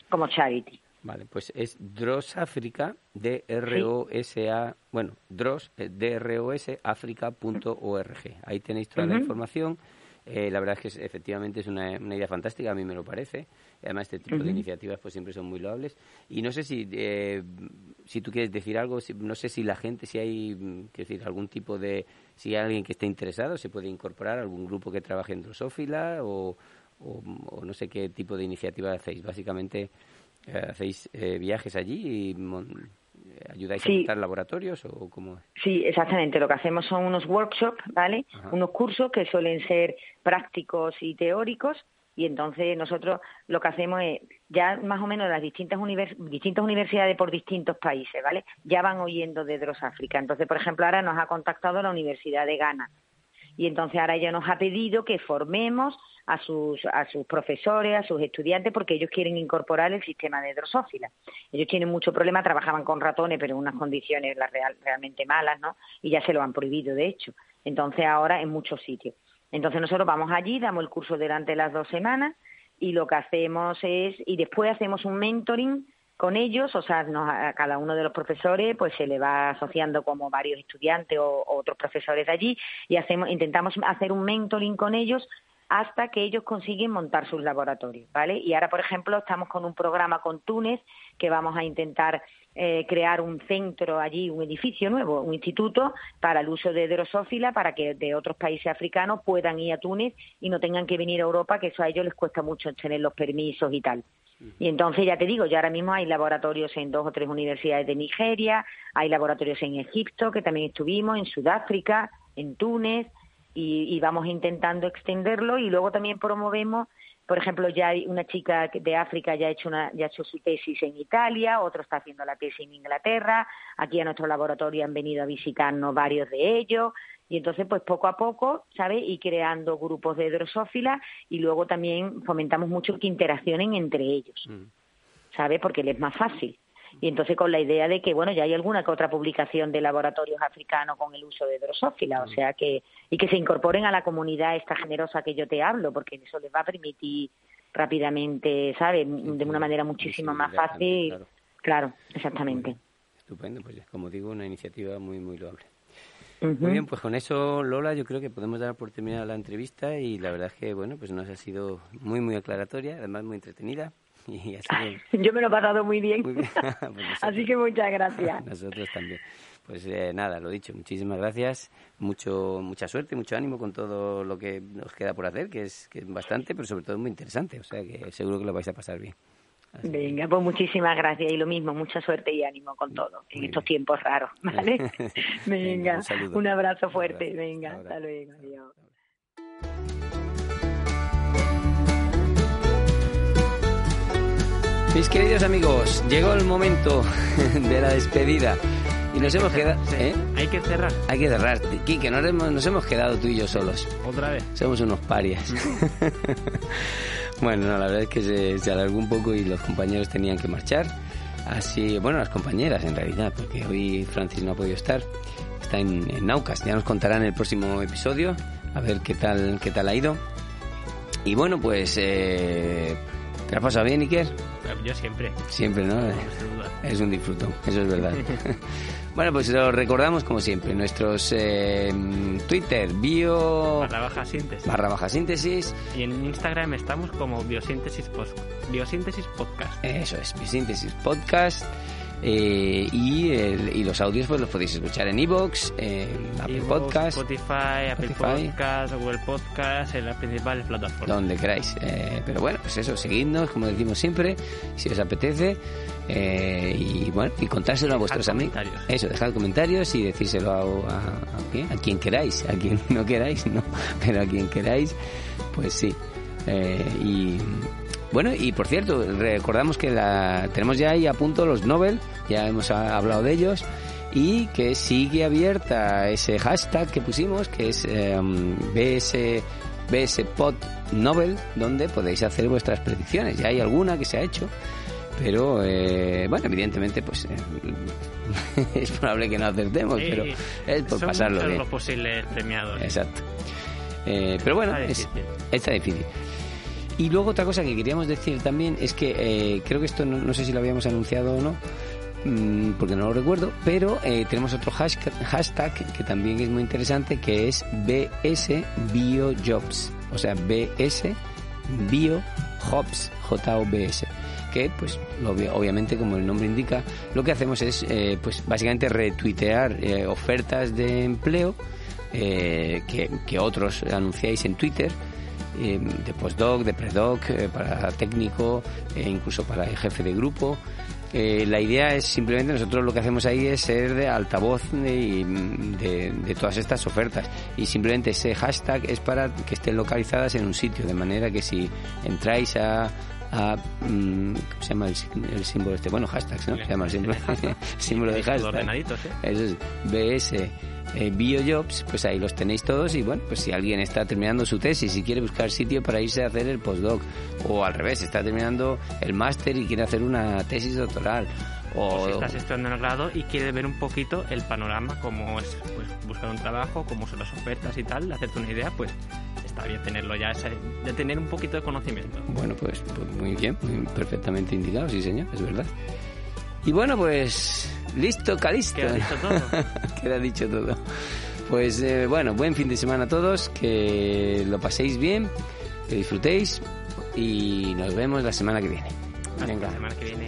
como charity. Vale, pues es Dross África, D-R-O-S-A, bueno, Dross, eh, D-R-O-S, África.org. Ahí tenéis toda la información. Eh, la verdad es que efectivamente es una, idea fantástica, a mí me lo parece. Además, este tipo de iniciativas pues siempre son muy loables. Y no sé si, eh, si tú quieres decir algo, no sé si la gente, si hay, mm, decir, algún tipo de, si hay alguien que esté interesado, se puede incorporar, algún grupo que trabaje en Drosófila o, o no sé qué tipo de iniciativa hacéis. Básicamente ¿Hacéis eh, viajes allí y eh, ayudáis a montar laboratorios o cómo? Sí, exactamente. Lo que hacemos son unos workshops, ¿vale? Unos cursos que suelen ser prácticos y teóricos y entonces nosotros lo que hacemos es ya más o menos las distintas distintas universidades por distintos países, ¿vale? Ya van oyendo de África. Entonces, por ejemplo, ahora nos ha contactado la Universidad de Ghana. Y entonces ahora ella nos ha pedido que formemos a sus, a sus profesores, a sus estudiantes, porque ellos quieren incorporar el sistema de drosófila. Ellos tienen mucho problema, trabajaban con ratones, pero en unas condiciones realmente malas, ¿no? Y ya se lo han prohibido, de hecho. Entonces ahora en muchos sitios. Entonces nosotros vamos allí, damos el curso durante las dos semanas y lo que hacemos es, y después hacemos un mentoring con ellos, o sea, a cada uno de los profesores pues se le va asociando como varios estudiantes o, otros profesores de allí y hacemos, intentamos hacer un mentoring con ellos hasta que ellos consiguen montar sus laboratorios, ¿vale? Y ahora, por ejemplo, estamos con un programa con Túnez que vamos a intentar eh, crear un centro allí, un edificio nuevo, un instituto para el uso de drosófila para que de otros países africanos puedan ir a Túnez y no tengan que venir a Europa, que eso a ellos les cuesta mucho tener los permisos y tal. Y entonces ya te digo, ya ahora mismo hay laboratorios en dos o tres universidades de Nigeria, hay laboratorios en Egipto, que también estuvimos, en Sudáfrica, en Túnez, y, vamos intentando extenderlo y luego también promovemos por ejemplo, ya hay una chica de África ya ha hecho ya ha hecho su tesis en Italia, otro está haciendo la tesis en Inglaterra, aquí a nuestro laboratorio han venido a visitarnos varios de ellos, y entonces pues poco a poco, ¿sabes? Y creando grupos de drosófilas y luego también fomentamos mucho que interaccionen entre ellos, mm. ¿sabes? Porque les es más fácil. Y entonces con la idea de que bueno ya hay alguna que otra publicación de laboratorios africanos con el uso de drosófila o mm. sea que y que se incorporen a la comunidad esta generosa que yo te hablo porque eso les va a permitir rápidamente sabes de una manera muchísimo más fácil. claro, exactamente. Estupendo. Pues como digo una iniciativa muy muy loable Muy bien, pues con eso, Lola, yo creo que podemos dar por terminada la entrevista y la verdad es que, bueno, pues nos ha sido muy, muy aclaratoria, además muy entretenida. Yo me lo he pasado muy bien. Pues así que muchas gracias. Nosotros también. Pues eh, nada, lo dicho, muchísimas gracias, mucho mucha suerte, mucho ánimo con todo lo que nos queda por hacer, que es, que es bastante, pero sobre todo muy interesante, o sea que seguro que lo vais a pasar bien. Venga, pues muchísimas gracias y lo mismo, mucha suerte y ánimo con todo en estos tiempos raros, ¿vale? Venga, un, abrazo fuerte, venga, hasta luego, adiós. Mis queridos amigos, llegó el momento de la despedida. Y nos hemos quedado... ¿eh? Hay que cerrar. Hay que cerrar. Quique, nos hemos, nos hemos quedado tú y yo solos. Otra vez. Somos unos parias. bueno, la verdad es que se, alargó un poco y los compañeros tenían que marchar. Así, bueno, las compañeras en realidad, porque hoy Francis no ha podido estar. Está en, en Naucas. Ya nos contará en el próximo episodio. A ver qué tal, qué tal ha ido. Y bueno, pues... Eh, ¿Te has pasado bien, Iker? Yo siempre. Siempre, ¿no? Es un disfruto, eso es verdad. bueno, pues lo recordamos como siempre. Nuestros eh, Twitter, bio... Barra baja síntesis. Barra baja síntesis. Y en Instagram estamos como biosíntesis, biosíntesis podcast. Eso es, biosíntesis podcast. Eh, y, y, los audios pues los podéis escuchar en Evox, en Apple Podcast, Spotify, Apple Podcast, Google Podcast, en las principales plataformas. Donde queráis. Eh, pero bueno, pues eso, seguidnos, como decimos siempre, si os apetece. Eh, y bueno, y contárselo a vuestros amigos. Eso, dejad comentarios y decírselo a, a, a, quien queráis, a quien no queráis, no, pero a quien queráis, pues sí. y bueno, y por cierto, recordamos que la, tenemos ya ahí a punto los Nobel, ya hemos hablado de ellos, y que sigue abierta ese hashtag que pusimos, que es eh, BS, BSPod Nobel, donde podéis hacer vuestras predicciones. Ya hay alguna que se ha hecho, pero eh, bueno, evidentemente, pues eh, es probable que no acertemos, pero es por pasarlo bien. los posibles premiados. Exacto. Eh, pero bueno, está difícil. Y luego otra cosa que queríamos decir también es que eh, creo que esto no, sé si lo habíamos anunciado o no, mm, porque no lo recuerdo, pero eh, tenemos otro hashtag, que también es muy interesante, que es BS BioJobs, o sea, BS BioJobs, J-O-B-S que pues obviamente como el nombre indica lo que hacemos es eh, pues básicamente retuitear ofertas de empleo que, que otros anunciáis en Twitter eh, de postdoc, de predoc, eh, para técnico, e incluso para el jefe de grupo. Eh, la idea es simplemente nosotros lo que hacemos ahí es ser de altavoz de, de, todas estas ofertas y simplemente ese hashtag es para que estén localizadas en un sitio de manera que si entráis a, a mm, ¿cómo se llama el, el símbolo este? Bueno, hashtags, ¿no? Se llama el símbolo, símbolo de hashtag. ordenaditos, ¿eh? Eso es BS eh, BioJobs, pues ahí los tenéis todos y bueno, pues si alguien está terminando su tesis y quiere buscar sitio para irse a hacer el postdoc o al revés, está terminando el máster y quiere hacer una tesis doctoral O si estás estudiando en el grado y quieres ver un poquito el panorama, cómo es pues, buscar un trabajo, cómo son las ofertas y tal, hacerte una idea, pues está bien tenerlo ya, de tener un poquito de conocimiento. Bueno, pues, pues muy bien, perfectamente indicado, sí señor, es verdad. Y bueno, pues listo, calisto. Queda dicho todo. Queda dicho todo. Pues eh, bueno, buen fin de semana a todos, que lo paséis bien, que disfrutéis y nos vemos la semana que viene. Hasta la semana que viene.